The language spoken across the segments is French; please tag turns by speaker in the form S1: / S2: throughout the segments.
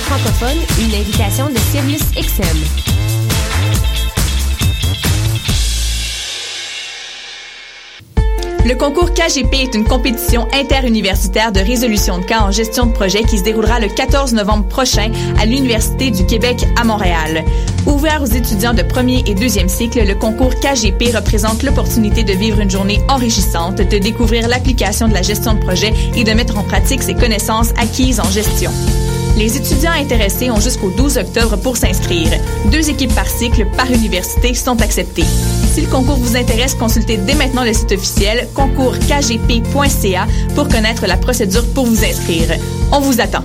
S1: francophone, une invitation de Sirius XM.
S2: Concours KGP est une compétition interuniversitaire de résolution de cas en gestion de projet qui se déroulera le 14 novembre prochain à l'Université du Québec à Montréal. Ouvert aux étudiants de premier et deuxième cycle, le concours KGP représente l'opportunité de vivre une journée enrichissante, de découvrir l'application de la gestion de projet et de mettre en pratique ses connaissances acquises en gestion. Les étudiants intéressés ont jusqu'au 12 octobre pour s'inscrire. Deux équipes par cycle par université sont acceptées. Si le concours vous intéresse, consultez dès maintenant le site officiel concourskgp.ca pour connaître la procédure pour vous inscrire. On vous attend.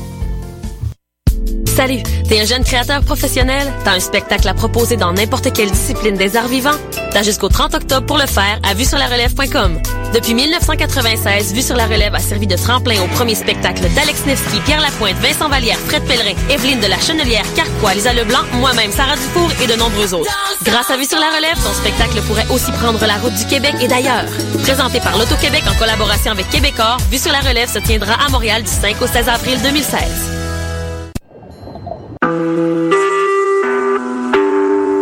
S3: Salut, t'es un jeune créateur professionnel? T'as un spectacle à proposer dans n'importe quelle discipline des arts vivants? T'as jusqu'au 30 octobre pour le faire à vue sur la relève.com. Depuis 1996, Vue sur la relève a servi de tremplin au premier spectacle d'Alex Nevsky, Pierre Lapointe, Vincent Vallière, Fred Pellerin, Evelyne de la Chenelière, Carquois, Lisa Leblanc, moi-même, Sarah Dufour et de nombreux autres. Grâce à Vue sur la relève, ton spectacle pourrait aussi prendre la route du Québec et d'ailleurs. Présenté par l'Auto-Québec en collaboration avec Québecor, Vue sur la relève se tiendra à Montréal du 5 au 16 avril 2016.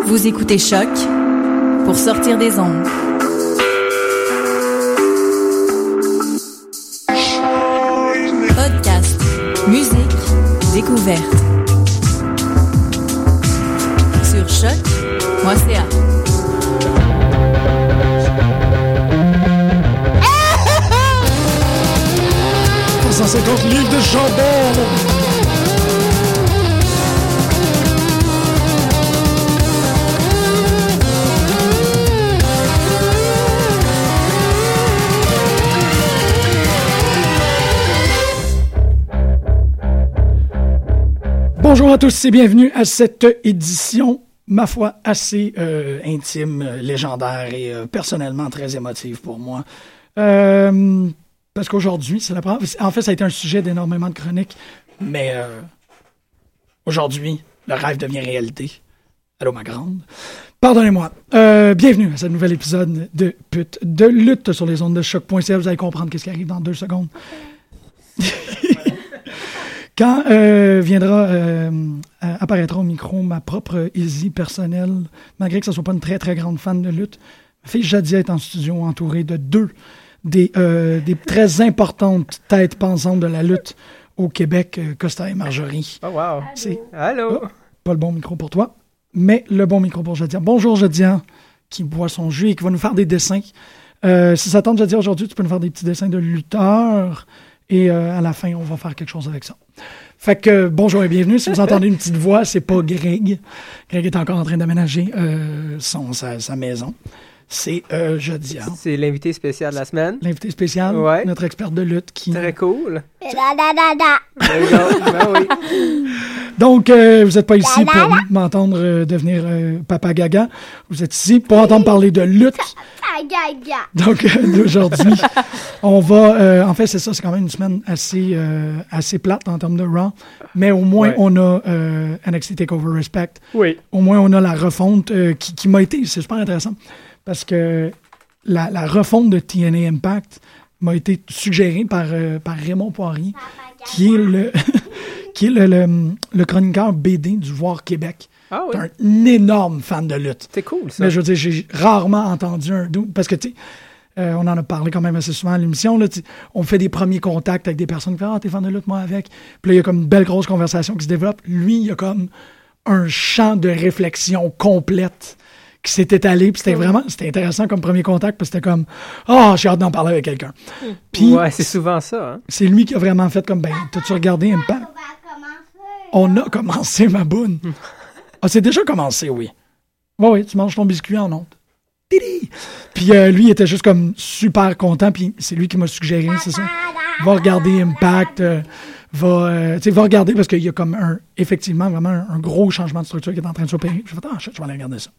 S2: Vous écoutez Choc pour sortir des ondes. Découverte.
S4: À tous et bienvenue à cette édition, ma foi, assez euh, intime, euh, légendaire et euh, personnellement très émotive pour moi. Parce qu'aujourd'hui, c'est la première. En fait, ça a été un sujet d'énormément de chroniques, mais aujourd'hui, le rêve devient réalité. Allô, ma grande. Pardonnez-moi. Bienvenue à ce nouvel épisode de Pute de lutte sur les ondes de choc.ca. Vous allez comprendre qu'est-ce qui arrive dans deux secondes. Quand euh, viendra, euh, euh, apparaîtra au micro ma propre Izzy personnelle, malgré que ce ne soit pas une très très grande fan de lutte, ma fille Jadia est en studio entourée de deux des, euh, des très importantes têtes pensantes de la lutte au Québec, euh, Costa et Marjorie.
S5: Oh wow.
S4: C'est
S5: Allô?
S4: Oh, pas le bon micro pour toi, mais le bon micro pour Jadia. Bonjour Jadia, qui boit son jus et qui va nous faire des dessins. Euh, si ça tente Jadia aujourd'hui, tu peux nous faire des petits dessins de lutteurs et euh, à la fin, on va faire quelque chose avec ça. Fait que bonjour et bienvenue. Si vous entendez une petite voix, c'est pas Greg. Greg est encore en train d'aménager euh, son sa, sa maison. C'est euh, Jadia,
S5: C'est l'invité spécial de la semaine.
S4: l'invité spécial,
S5: Ouais.
S4: notre expert de lutte qui
S5: Très cool.
S6: Da da da da.
S5: Ben oui.
S4: Donc, euh, vous n'êtes pas ici pour m'entendre euh, devenir euh, Papa Gaga. Vous êtes ici pour entendre parler de lutte. Donc, euh, d'aujourd'hui, on va... euh, en fait, c'est ça, c'est quand même une semaine assez, euh, assez plate en termes de Raw. Mais au moins,
S5: Ouais.
S4: on a euh, NXT TakeOver Respect.
S5: Oui.
S4: Au moins, on a la refonte euh, qui, qui m'a été... C'est super intéressant. Parce que la, la refonte de TNA Impact m'a été suggérée par, euh, par Raymond Poirier, qui est le... qui est le, le, le chroniqueur BD du Voir Québec.
S5: Ah oui.
S4: C'est un énorme fan de lutte.
S5: C'est cool, ça.
S4: Mais je veux dire, j'ai rarement entendu un doux. Parce que, tu sais, euh, on en a parlé quand même assez souvent à l'émission. On fait des premiers contacts avec des personnes qui font Ah, t'es fan de lutte, moi avec. Puis là, il y a comme une belle grosse conversation qui se développe. Lui, il y a comme un champ de réflexion complète qui s'est étalé. Puis c'était vraiment c'était intéressant comme premier contact. Que c'était comme Ah, j'ai hâte d'en parler avec quelqu'un. Puis
S5: Ouais, c'est souvent ça. Hein?
S4: c'est lui qui a vraiment fait comme Ben, t'as-tu regardé Impact
S6: On
S4: a commencé, ma boune. Ah, c'est déjà commencé, oui. Oui, oui, tu manges ton biscuit en honte. Tidi! Puis euh, lui, il était juste comme super content, puis c'est lui qui m'a suggéré, c'est ça. Va regarder Impact, euh, va, euh, tu sais, va regarder parce qu'il y a comme un, effectivement, vraiment un, un gros changement de structure qui est en train de s'opérer. Je fais, ah, je vais aller regarder ça.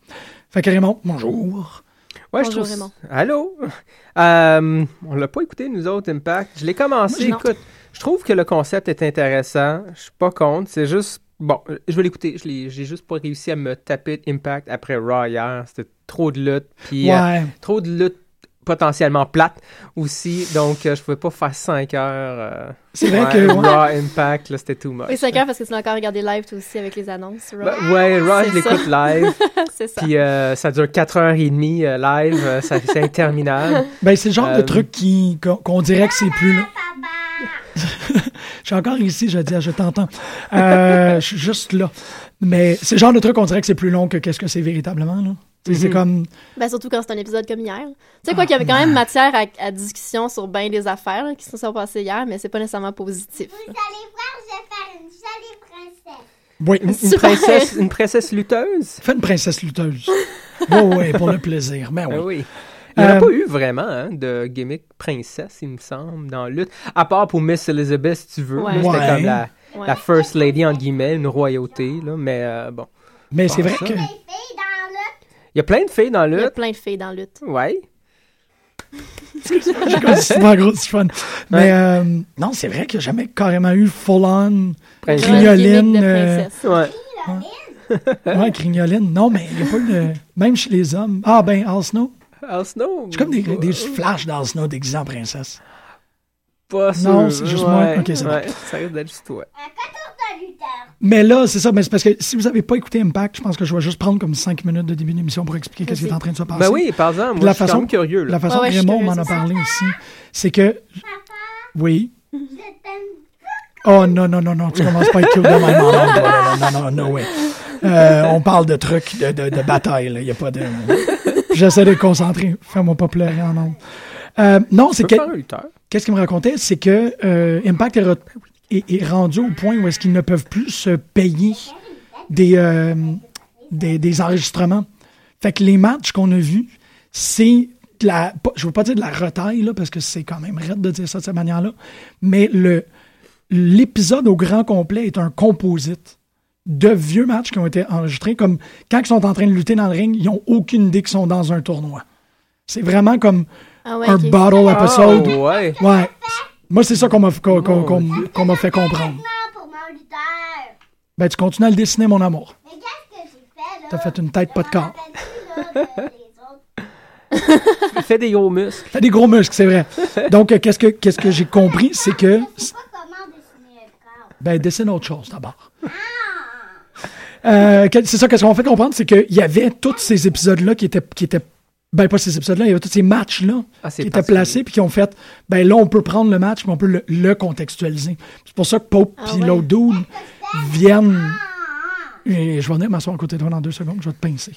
S4: Fait que Raymond, bonjour.
S5: Ouais, je
S7: Bonjour,
S5: trouve...
S7: Raymond.
S5: Allô? Euh, on l'a pas écouté, nous autres, Impact. Je l'ai commencé. Écoute, je trouve que le concept est intéressant. Je suis pas contre. C'est juste... Bon, je vais l'écouter. Je l'ai- J'ai juste pas réussi à me taper Impact après Raw hier. C'était trop de lutte. Puis euh,
S4: Ouais.
S5: trop de lutte potentiellement plate aussi. Donc, euh, je pouvais pas faire 5 heures. euh,
S4: C'est vrai
S5: ouais,
S4: que. ouais.
S5: Raw Impact, là, c'était too much.
S7: Oui, 5 heures parce que tu l'as encore regardé live, toi aussi, avec les annonces. Raw.
S5: Ben, ouais, Raw, je
S7: C'est
S5: l'écoute live.
S7: c'est ça.
S5: Puis euh, ça dure 4h30 euh, live. euh, ça- c'est interminable.
S4: Ben, c'est le genre de truc qui, qu'on, qu'on dirait que c'est plus. là. Je suis encore ici, je dis, ah, je t'entends. Euh, je suis juste là. Mais c'est le genre de truc qu'on dirait que c'est plus long que qu'est-ce que c'est véritablement. Là. C'est
S5: Mhm.
S4: comme.
S7: Ben, surtout quand c'est un épisode comme hier. Tu sais quoi, qu'il y avait quand même matière à, à discussion sur bien des affaires là, qui se sont passées hier, mais c'est pas nécessairement positif.
S6: Vous allez voir, je vais faire une jolie princesse.
S4: Oui,
S5: Une, une princesse, une princesse lutteuse?
S4: fais une princesse lutteuse. Oui, oui, pour le plaisir. Ben
S5: Ah
S4: oui.
S5: oui. Il n'y en a
S4: Euh,
S5: pas eu vraiment hein, de gimmick princesse, il me semble, dans lutte. À part pour Miss Elizabeth, si tu veux.
S7: Ouais.
S5: C'était
S4: Ouais.
S5: comme la,
S7: Ouais.
S5: la First Lady, en guillemets, une royauté. Là, mais euh, bon.
S4: Mais c'est vrai
S5: ça.
S4: que.
S5: Il y a plein de filles dans la
S7: Il y a
S5: lutte.
S7: plein de filles dans lutte.
S5: Ouais.
S4: J'ai comme super gros du fun. Mais euh, non, c'est vrai qu'il n'y a jamais carrément eu full-on. Crignoline, euh,
S7: princesse.
S5: Ouais.
S4: Ouais, crignoline. Non, mais il n'y a pas eu de. Même chez les hommes. Ah, ben, Al Snow.
S5: Al Snow?
S4: C'est comme des, des flashs d'Al Snow déguisés en princesse.
S5: Pas sûr.
S4: Non, c'est juste moi. Ok, c'est bon.
S5: ouais, Ça risque d'être juste toi.
S6: Un 14 de lutteur.
S4: Mais là, c'est ça. Mais c'est parce que si vous n'avez pas écouté Impact, je pense que je vais juste prendre comme 5 minutes de début d'émission pour expliquer qu'est-ce qui est en train de se passer.
S5: Ben oui, par exemple, moi,
S4: La
S5: je suis
S4: façon-
S5: quand même curieux. Là.
S4: La façon
S7: Ouais,
S4: que Raymond m'en a parlé aussi, c'est que. Oui.
S6: Je t'aime.
S4: Oh non, non, non, non, tu commences pas à être cute de même en ondes, là, Non, non, non, no way. Euh, on parle de trucs, de, de, de bataille, là. Il n'y a pas de. J'essaie de me concentrer. Fais-moi pas pleurer en ondes. Euh, non, c'est que. Qu'est-ce qu'il me racontait? C'est que euh, Impact est, re- est- est rendu au point où est-ce qu'ils ne peuvent plus se payer des, euh, des, des enregistrements. Fait que les matchs qu'on a vus, c'est de la. Je veux pas dire de la retaille, là, parce que c'est quand même raide de dire ça de cette manière-là. Mais le l'épisode au grand complet est un composite de vieux matchs qui ont été enregistrés. Comme quand ils sont en train de lutter dans le ring, ils n'ont aucune idée qu'ils sont dans un tournoi. C'est vraiment comme
S7: Ah ouais,
S4: un
S7: ok.
S4: battle episode.
S5: Oh, ouais.
S4: Ouais. Moi, c'est ça qu'on m'a qu'on- qu'on- m'a fait comprendre. Ben, tu continues à le dessiner, mon amour.
S6: Mais qu'est-ce que j'ai fait, là?
S4: T'as fait une tête pas de corps.
S6: Autres.
S5: Fais des gros muscles.
S4: T'as des gros muscles, c'est vrai. Donc, euh, qu'est-ce que, qu'est-ce que j'ai compris, c'est que,
S6: Je sais pas comment dessiner un corps.
S4: ben, dessine autre chose d'abord. Euh, c'est ça, qu'est-ce qu'on fait comprendre, c'est qu'il y avait tous ces épisodes-là qui étaient, qui étaient, ben, pas ces épisodes-là, il y avait tous ces matchs-là
S5: Ah,
S4: qui étaient placés puis qui ont fait, ben, là, on peut prendre le match, mais on peut le, le contextualiser. C'est pour ça que Pope
S7: Ah
S4: puis
S7: ouais.
S4: l'autre dude viennent Et je vais venir m'asseoir à côté de toi dans deux secondes, je vais te pincer.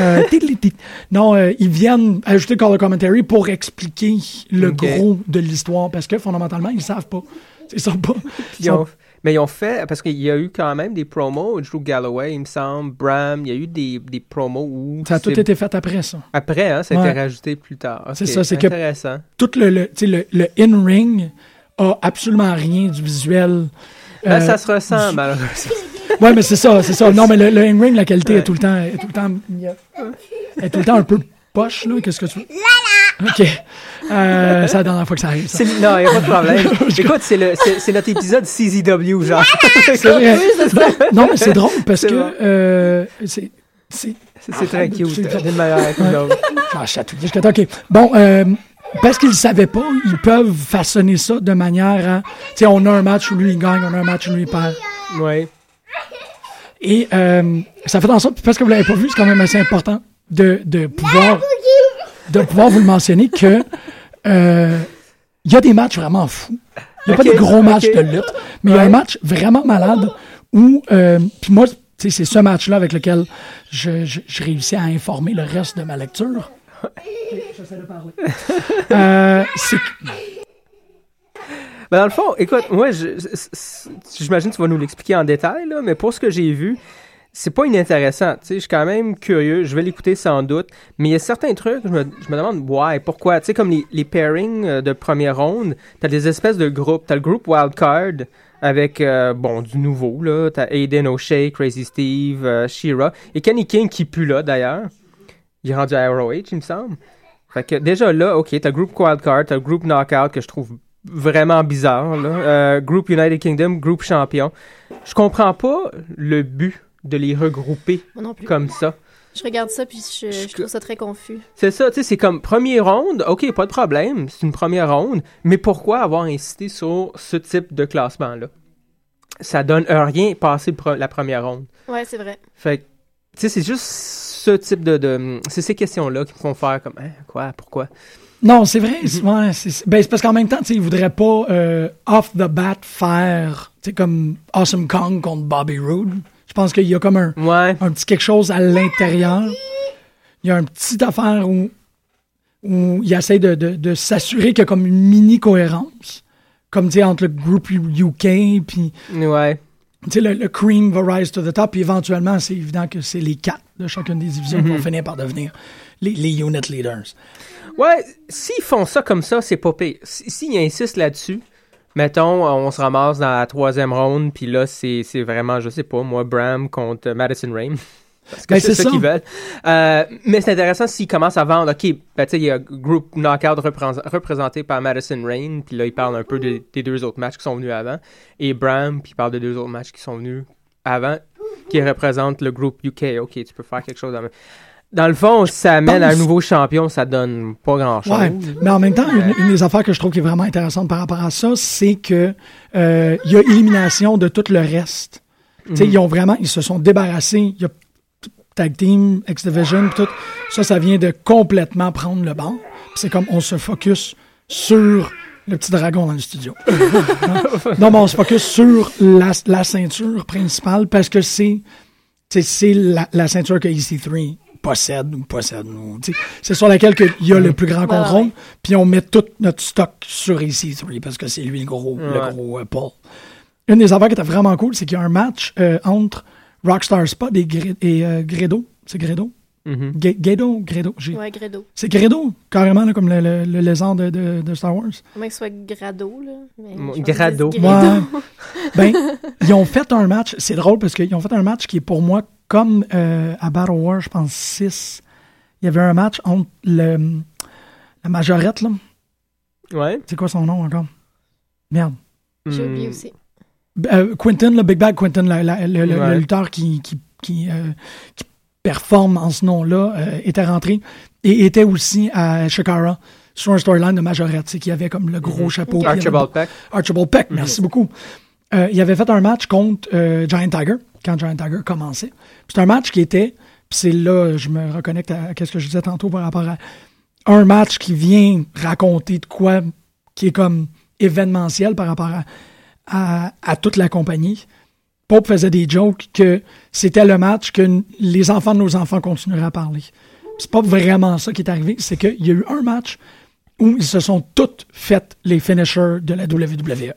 S4: Euh, non, euh, ils viennent ajouter color commentary pour expliquer le gros de l'histoire parce que fondamentalement, ils savent pas. Ils sont pas.
S5: Ils ont- mais ils ont fait, parce qu'il y a eu quand même des promos, Drew Galloway, il me semble, Bram, il y a eu des, des promos où.
S4: Ça a tout été fait après ça.
S5: Après, hein, ça a
S4: Ouais.
S5: été rajouté plus tard.
S4: C'est ça, c'est que-. Tout le, le, le, le in-ring a absolument rien du visuel.
S5: Ben,
S4: Euh,
S5: ça se ressent, malheureusement.
S4: Ouais, mais c'est ça, c'est ça. Non, mais le, le in-ring, la qualité est tout le temps, est tout le temps, est tout le temps un peu poche, là. Qu'est-ce que tu veux? OK. Euh, c'est la dernière fois que ça arrive, ça.
S5: C'est- Non, il n'y a pas de problème. Écoute, c'est le- c'est c'est notre épisode CZW, genre.
S4: C'est vrai. Non, mais c'est drôle parce
S5: C'est
S4: que
S5: bon.
S4: euh, c'est. C'est.
S5: Très cute.
S4: C'est- chatouillé jusqu'à temps. OK. Bon, euh, parce qu'ils ne savaient pas, ils peuvent façonner ça de manière à. Tu sais, on a un match où lui il gagne, on a un match où lui il perd.
S5: Ouais.
S4: Et euh, ça fait en sorte, parce que vous l'avez pas vu, c'est quand même assez important de, de pouvoir de pouvoir vous le mentionner que euh, il y a des matchs vraiment fous. Il n'y a pas des gros matchs de lutte, mais il y a un match vraiment malade où euh, puis moi, c'est ce match-là avec lequel je, je, je réussis à informer le reste de ma lecture. J'essaie de parler. Euh, c'est
S5: Ben, dans le fond, écoute, moi, j'imagine que tu vas nous l'expliquer en détail, là, mais pour ce que j'ai vu, c'est pas inintéressant. Tu sais, je suis quand même curieux. Je vais l'écouter sans doute. Mais il y a certains trucs, je me, je me demande, ouais, pourquoi? Tu sais, comme les, les pairings euh, de première ronde, t'as des espèces de groupes. T'as le groupe Wildcard avec, euh, bon, du nouveau, là. T'as Aiden O'Shea, Crazy Steve, euh, Shira. Et Kenny King qui pue là, d'ailleurs. Il est rendu à ROH, il me semble. Fait que déjà là, ok, t'as Group Wildcard, t'as Group Knockout que je trouve vraiment bizarre. Là. Euh, group United Kingdom, Group Champion. Je comprends pas le but de les regrouper
S7: Moi non plus.
S5: comme ça.
S7: Je regarde ça puis je, je
S5: Je-
S7: trouve ça très confus.
S5: C'est ça, tu sais, c'est comme première ronde, ok, pas de problème, c'est une première ronde, mais pourquoi avoir insisté sur ce type de classement-là? Ça donne rien passer la première ronde.
S7: Ouais, c'est vrai.
S5: Fait que, tu sais, c'est juste ce type de. de- c'est ces questions-là qui me font faire comme, hein, quoi, pourquoi?
S4: Non, c'est vrai. c'est- ouais, c'est ben, c'est parce qu'en même temps, tu sais, ils voudraient pas euh, off the bat faire, tu sais, comme Awesome Kong contre Bobby Roode. Je pense qu'il y a comme un,
S5: Ouais.
S4: un petit quelque chose à l'intérieur? Il y a une petite affaire où, où il essaie de, de, de s'assurer qu'il y a comme une mini cohérence. Comme, tu sais, entre le groupe UK puis,
S5: Ouais.
S4: tu sais, le, le cream va rise to the top. Puis éventuellement, c'est évident que c'est les quatre de chacune des divisions qui vont finir par devenir les, les unit leaders.
S5: Ouais, s'ils font ça comme ça, c'est pas pire. Si- S'ils insistent là-dessus, mettons, on se ramasse dans la troisième ronde, puis là, c'est c'est vraiment, je sais pas, moi, Bram contre Madison Rain. Parce que
S4: Ben,
S5: c'est ça
S4: ça.
S5: qu'ils veulent. Euh, mais c'est intéressant s'ils commencent à vendre, OK, ben, tu sais, il y a Group Knockout représ- représenté par Madison Rain, puis là, ils parlent un peu de- des deux autres matchs qui sont venus avant. Et Bram, puis il parle de deux autres matchs qui sont venus avant, qui représentent le groupe UK. OK, tu peux faire quelque chose. Dans, dans le fond, si ça amène à un nouveau champion, ça donne pas grand-chose.
S4: Ouais, mais en même temps, une, une des affaires que je trouve qui est vraiment intéressante par rapport à ça, c'est que euh, il y a élimination de tout le reste. Ils ont vraiment, ils se sont débarrassés. Il y a tag team, X Division, tout. Ça, ça vient de complètement prendre le banc. C'est comme on se focus sur le petit dragon dans le studio. non, mais on se focus sur la, la ceinture principale parce que c'est c'est la, la ceinture que EC3 possède ou possède. sais, C'est sur laquelle que il y a le plus grand contrôle. Puis on met tout notre stock sur EC3 parce que c'est lui le gros,
S5: Ouais.
S4: le gros euh, Paul. Une des affaires qui était vraiment cool, c'est qu'il y a un match euh, entre Rockstar Spot et, Gre- et euh, Gredo. C'est Gredo? Ge- Gedo? Gredo? J'ai-
S7: Ouais, Gredo.
S4: C'est Gredo, carrément, là, comme le, le, le lézard de, de, de Star Wars.
S7: À moins que ce soit Grado, là. mais
S5: Grado.
S7: c'est
S4: Ouais. ben, ils ont fait un match, c'est drôle parce qu'ils ont fait un match qui est pour moi comme euh, à Battle War, je pense 6. Il y avait un match entre le, la majorette, là.
S5: Ouais.
S4: C'est quoi son nom encore? Merde.
S7: J'ai
S5: Hmm.
S7: oublié aussi.
S4: Euh, Quentin, le Big Bag Quentin, la- la- le, le-
S5: Ouais.
S4: le lutteur qui, qui, qui, euh, qui performe en ce nom-là, euh, était rentré et était aussi à Shakara sur un storyline de majorette, c'est qu'il y avait comme le gros chapeau. y avait
S5: Archibald Peck.
S4: Archibald Peck, merci beaucoup. Euh, il avait fait un match contre euh, Giant Tiger, quand Giant Tiger commençait. C'est un match qui était, puis c'est là, je me reconnecte à, à ce que je disais tantôt par rapport à un match qui vient raconter de quoi qui est comme événementiel par rapport à, à, à toute la compagnie. Pope faisait des jokes que c'était le match que les enfants de nos enfants continueraient à parler. C'est pas vraiment ça qui est arrivé, c'est qu'il y a eu un match où ils se sont toutes fait les finishers de la WWE.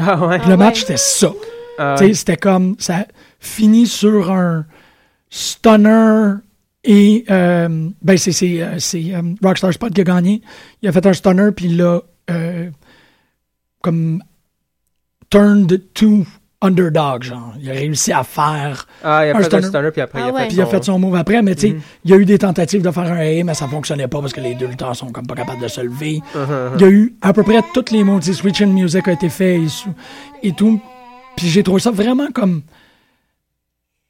S5: Ah ouais.
S4: Le
S7: Ah
S4: match, c'était ça.
S5: Ah ouais.
S4: C'était comme, ça finit sur un stunner et, euh, ben, c'est, c'est, euh, c'est euh, Rockstar Spot qui a gagné. Il a fait un stunner, puis il l'a, euh, comme, turned to underdog, genre. Il a réussi à faire,
S5: Ah, il a
S4: un
S5: fait
S4: stunner.
S5: un stunner, puis après,
S7: Ah
S5: il a
S7: ouais.
S5: fait
S4: puis il a fait son move après, mais tu sais,
S5: Mhm.
S4: il y a eu des tentatives de faire un A, mais ça fonctionnait pas parce que les deux lutteurs sont comme pas capables de se lever.
S5: Uh-huh.
S4: Il y a eu à peu près toutes les mots. Switch in Music a été fait et tout. Puis j'ai trouvé ça vraiment comme.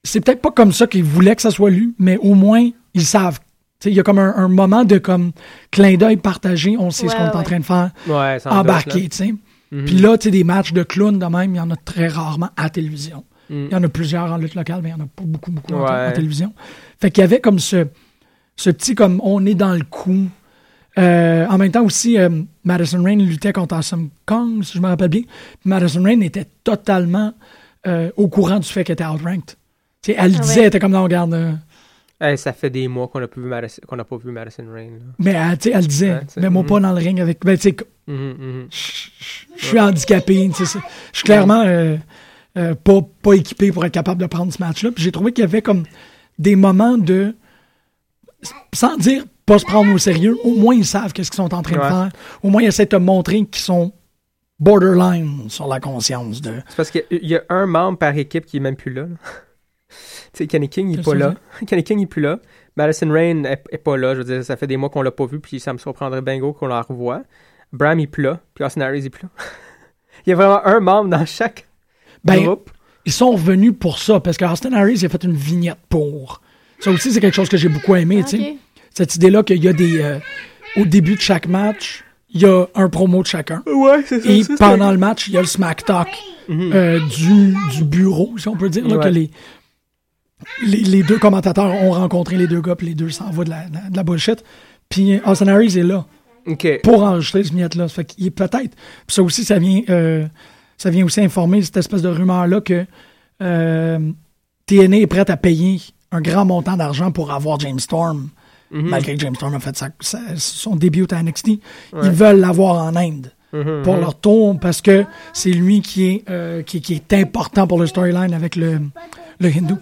S4: C'est peut-être pas comme ça qu'ils voulaient que ça soit lu, mais au moins, ils savent. Il y a comme un, un moment de comme clin d'œil partagé. On sait ce
S7: Ouais,
S4: qu'on est en train de faire.
S5: Ouais,
S4: Embarqué.
S5: Mhm.
S4: Puis là, tu sais, des matchs de clowns de même, il y en a très rarement à la télévision.
S5: Mhm.
S4: Il y en a plusieurs en lutte locale, mais il y en a pas beaucoup, beaucoup en-
S5: Ouais.
S4: en, télévision. Fait qu'il y avait comme ce, ce petit, comme, on est dans le coup. Euh, en même temps aussi, euh, Madison Rain luttait contre Awesome Kong, si je me rappelle bien. Puis Madison Rain était totalement euh, au courant du fait qu'elle était outranked. Elle le disait,
S7: ouais.
S4: elle était comme, non, regarde. euh,
S5: Hey, ça fait des mois qu'on n'a pas vu Madison, qu'on n'a pas vu Madison Rain. là.
S4: mais elle, elle disait, mais moi
S5: mhm.
S4: pas dans le ring avec. Ben, tu sais,
S5: Mhm, mhm.
S4: je suis handicapé. Je suis clairement euh, euh, pas, pas équipé pour être capable de prendre ce match-là. Puis j'ai trouvé qu'il y avait comme des moments de. Sans dire pas se prendre au sérieux, au moins ils savent qu'est-ce qu'ils sont en train
S5: Ouais.
S4: de faire. Au moins ils essaient de te montrer qu'ils sont borderline sur la conscience de.
S5: C'est parce qu'il y y a un membre par équipe qui est même plus là. là. Tu sais, Kenny King, il est
S4: Qu'est-ce
S5: pas là. Kenny King, il est plus là. Madison Rain est, est pas là. Je veux dire, ça fait des mois qu'on l'a pas vu, puis ça me surprendrait bingo qu'on la revoie. Bram, il plat, puis Austin Harris, il plat. il y a vraiment un membre dans chaque
S4: Ben,
S5: groupe.
S4: Ils sont revenus pour ça, parce que Austin Harris il a fait une vignette pour. Ça aussi, c'est quelque chose que j'ai beaucoup aimé, tu sais. Cette idée-là qu'il y a des. euh, au début de chaque match, il y a un promo de chacun.
S5: Ouais, c'est
S4: Et pendant le match, il y a le smack talk euh, du, du bureau, si on peut dire, là,
S5: Ouais.
S4: que les, les, les deux commentateurs ont rencontré les deux gars, puis les deux s'envoient de la, de la bullshit. Puis Austin Harris est là pour enregistrer ce vignette-là. Ça fait qu'il est peut-être. Puis ça aussi, ça vient, euh, ça vient aussi informer cette espèce de rumeur-là que euh, TNA est prête à payer un grand montant d'argent pour avoir James Storm.
S5: Mhm.
S4: Malgré que James Storm a fait sa- sa- son début à NXT. Ils veulent l'avoir en Inde
S5: Mhm,
S4: pour
S5: mhm.
S4: leur tour parce que c'est lui qui est, euh, qui, qui est important pour le storyline avec le, le hindou.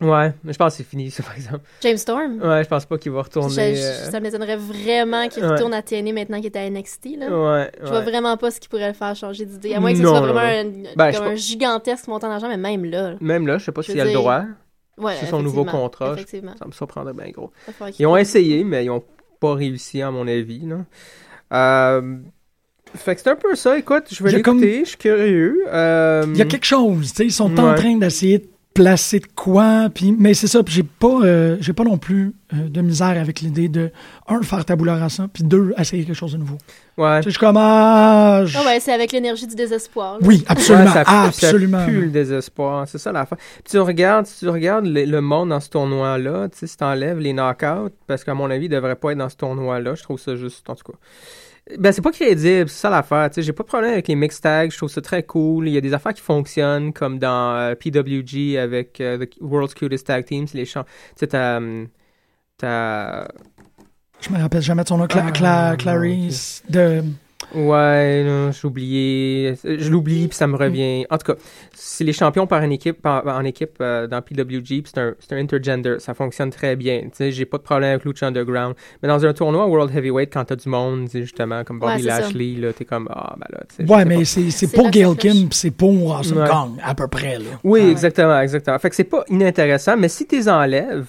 S5: Ouais, mais je pense que c'est fini, ça, par exemple.
S7: James Storm.
S5: Ouais, je pense pas qu'il va
S7: Je-
S5: retourner.
S7: je-
S5: euh,
S7: Ça m'étonnerait vraiment qu'il
S5: Ouais.
S7: retourne à TNA maintenant qu'il est à NXT. Là.
S5: Ouais,
S7: Je vois
S5: ouais.
S7: vraiment pas ce qui pourrait le faire changer d'idée. À moins que ce
S5: Non,
S7: soit vraiment
S5: non.
S7: un,
S5: Ben, je
S7: comme un gigantesque montant d'argent, mais même là.
S5: Même là, je sais pas
S7: Je
S5: s'il
S7: veux
S5: a le droit.
S7: Ouais,
S5: C'est son nouveau contrat.
S7: Effectivement.
S5: Ça me surprendrait bien gros. Ils ont essayé, mais ils ont pas réussi, à mon avis. Là. Euh, Fait que c'est un peu ça. Écoute, je vais l'écouter.
S4: comme-
S5: Je suis curieux. Euh,
S4: Il y a quelque chose, tu sais, ils sont en train d'essayer de placer de quoi, puis mais c'est ça, puis j'ai pas, euh, j'ai pas non plus euh, de misère avec l'idée de un faire tabula rasa, puis deux essayer quelque chose de nouveau.
S5: Ouais.
S4: Tu sais, je suis comme ah, je-
S7: Ah ouais, c'est avec l'énergie du désespoir. là.
S4: oui, absolument,
S5: Ouais, ça, pue-
S4: absolument.
S5: Ça pue le désespoir. C'est ça l'affaire. Puis tu regardes, si tu regardes le, le monde dans ce tournoi-là, tu sais, si t'enlèves les knockouts, parce qu'à mon avis, il devrait pas être dans ce tournoi-là, je trouve ça juste, en tout cas. Ben, c'est pas crédible, c'est ça l'affaire. Tu sais, j'ai pas de problème avec les mix tags, je trouve ça très cool. Il y a des affaires qui fonctionnent, comme dans euh, PWG avec euh, The World's Cutest Tag Team, les champs. Tu sais.
S4: Je me rappelle jamais de son nom, Cla-
S5: Ah,
S4: Cla- Clarice de
S5: Ouais, j'ai oublié. Je l'oublie, puis ça me revient. En tout cas, c'est les champions par une équipe, par- en équipe euh, dans PWG, puis c'est un, c'est un intergender. Ça fonctionne très bien. Tu sais, j'ai pas de problème avec Lucha Underground. Mais dans un tournoi World Heavyweight, quand t'as du monde, justement, comme Bobby
S7: Ouais, c'est ça.
S5: Lashley, là, t'es comme, ah, ben là, tu sais.
S4: Ouais,
S5: sais
S4: mais c'est c'est
S7: C'est
S4: pour
S7: la
S4: Gail
S7: flèche.
S4: Kim, puis c'est pour Awesome
S5: Ouais.
S4: Kong, à peu près, là.
S5: Oui,
S7: Ouais.
S5: exactement, exactement. Fait que c'est pas inintéressant, mais si t'es enlèves,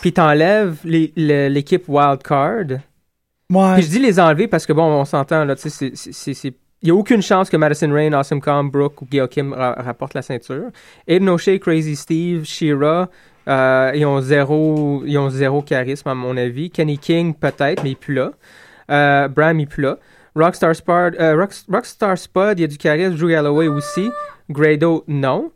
S5: puis t'enlèves l'équipe Wildcard,
S4: Ouais.
S5: Puis je dis les enlever parce que bon, on s'entend là, tu sais, c'est- il y a aucune chance que Madison Rain, Awesome Kong, Brooke ou Gail Kim ra- rapportent la ceinture. Aiden O'Shea, Crazy Steve, Shira, euh, ils ont zéro, ils ont zéro charisme à mon avis. Kenny King peut-être, mais il est plus là. Euh, Bram il est plus là. Rockstar Spud, euh, Rock- Rockstar Spud, il y a du charisme. Drew Galloway aussi. Grado non.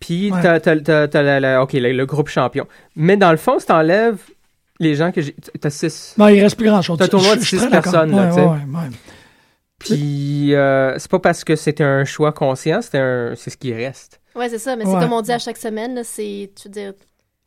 S5: Puis
S4: Ouais.
S5: t'as, ok, le, le groupe champion. Mais dans le fond, si t'enlèves les gens que j'ai, t'as six.
S4: Non, il reste plus grand-chose.
S5: C'est un tournoi de six personnes, là,
S4: Ouais,
S5: tu sais.
S4: ouais, ouais, ouais.
S5: Puis euh, c'est pas parce que c'était un choix conscient, c'est un c'est ce qui reste.
S7: Ouais, c'est ça, mais
S4: Ouais.
S7: c'est comme on dit à chaque semaine, là, c'est, tu veux dire,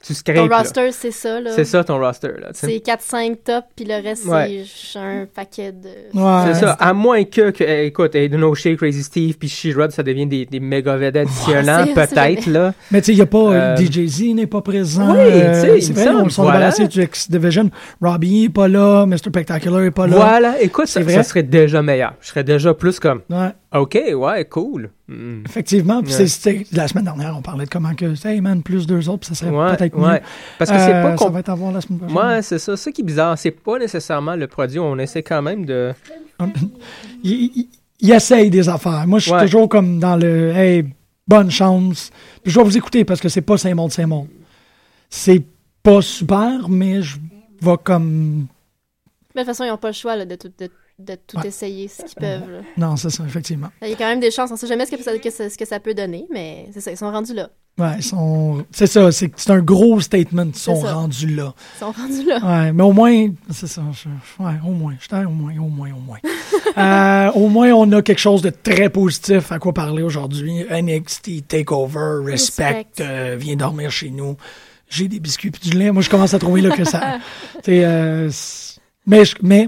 S5: Tu
S7: ton
S5: scrapes.
S7: roster, c'est ça, là.
S5: C'est ça ton roster là.
S7: C'est 4-5 top, puis le reste,
S5: Ouais.
S7: c'est un paquet de...
S4: Ouais.
S5: C'est ça. À moins que, que eh, écoute, Aiden O'Shea, Crazy Steve, puis She-Rod, ça devient des, des méga vedettes d'ici un an, peut-être là.
S4: Mais tu sais, il n'y a pas.
S5: Euh,
S4: DJZ n'est pas présent.
S5: Oui,
S4: euh,
S5: tu sais, il
S4: c'est vrai, on sont
S5: voilà.
S4: du X-Division. Robbie n'est pas là. Mr. Spectacular n'est pas là.
S5: Voilà. Écoute, ça,
S4: C'est vrai.
S5: ça serait déjà meilleur. Je serais déjà plus comme,
S4: Ouais,
S5: ok, ouais, cool. Mm.
S4: effectivement. Puis
S5: Ouais.
S4: la semaine dernière, on parlait de comment que, hey man, plus deux autres, puis ça serait
S5: Ouais,
S4: peut-être
S5: ouais.
S4: mieux.
S5: Parce que c'est
S4: Euh,
S5: pas
S4: Ça
S5: com-
S4: va être à voir la semaine prochaine.
S5: Ouais, c'est ça. Ça qui est bizarre, c'est pas nécessairement le produit. On essaie quand même de.
S4: il, il- il essaye des affaires. Moi, je suis
S5: Ouais.
S4: toujours comme dans le hey, bonne chance. Puis je vais vous écouter parce que c'est pas Saint-Monde, Saint-Monde. C'est pas super, mais je vais comme.
S7: Mais de toute façon, ils n'ont pas le choix là, de tout, de, de tout
S4: Ouais.
S7: essayer ce qu'ils peuvent. là.
S4: Non, c'est ça, effectivement.
S7: Il y a quand même des chances. On sait jamais ce que ça, que ça- ce que ça peut donner, mais c'est ça, ils sont rendus là.
S4: Ouais, ils sont. C'est ça, c'est c'est un gros statement. Ils sont rendus là.
S7: Ils sont rendus là.
S4: Ouais, mais au moins, c'est ça. je- ouais, au moins. J'étais au moins, au moins, au moins. Euh, au moins, on a quelque chose de très positif à quoi parler aujourd'hui. NXT Takeover, Respect,
S7: Respect.
S4: euh, viens dormir chez nous. J'ai des biscuits puis du lait. Moi, je commence à trouver là que ça. euh, mais, je, mais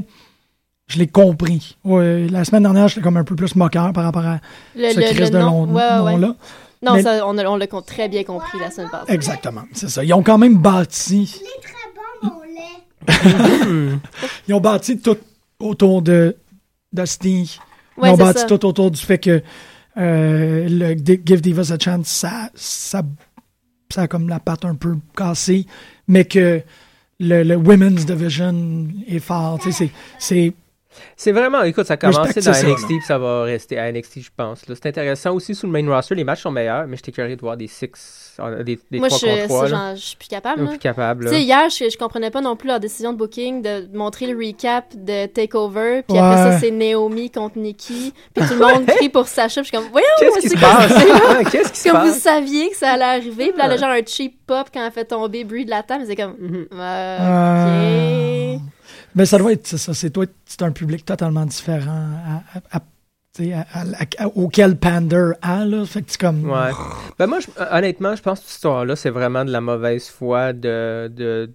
S4: je l'ai compris. Ouais, la semaine dernière, j'étais comme un peu plus moqueur par rapport à
S7: Le,
S4: ce de
S7: nom.
S4: nom,
S7: Ouais, ouais, ouais.
S4: nom-là.
S7: Non,
S4: Mais-
S7: ça, on, on l'a très bien compris la semaine passée.
S4: Exactement, c'est ça. Ils ont quand même bâti
S6: Il est très bon, mon lait.
S4: Ils ont bâti tout autour de Dusty.
S7: Ouais,
S4: Ils ont bâti
S7: ça.
S4: tout autour du fait que euh, le Give Divas a Chance, ça, ça, ça a comme la patte un peu cassée, mais que le, le Women's Division est fort. C'est- c'est
S5: vraiment, écoute, ça a commencé dans
S4: ça,
S5: NXT, puis ça va rester à NXT, je pense. là. C'est intéressant aussi sous le main roster, les matchs sont meilleurs, mais j'étais curieux de voir des six, euh, des, des
S7: Moi,
S5: 3
S7: je,
S5: contre 3.
S7: ça, genre, je suis plus capable.
S5: Plus.
S7: Tu sais, hier, je, je comprenais pas non plus leur décision de booking de montrer le recap de Takeover, puis
S4: Ouais.
S7: après ça, c'est Naomi contre Nikki, puis tout le monde crie pour Sacha, puis je suis comme, voyons,
S5: Qu'est-ce qui
S7: c'est
S5: se
S7: quoi
S5: passe?
S7: ça?
S5: Qu'est-ce qui se
S7: comme vous
S5: passe?
S7: saviez que ça allait arriver, puis là,
S5: Ouais.
S7: genre un cheap pop quand elle fait tomber Brie de la table, c'est comme,
S5: Mhm.
S7: euh, ok.
S4: Mais ça doit être ça. C'est un public totalement différent à- à- auquel Pander a. Là. Fait comme.
S5: Ben moi, honnêtement, je pense que cette histoire-là, c'est vraiment de la mauvaise foi de, de,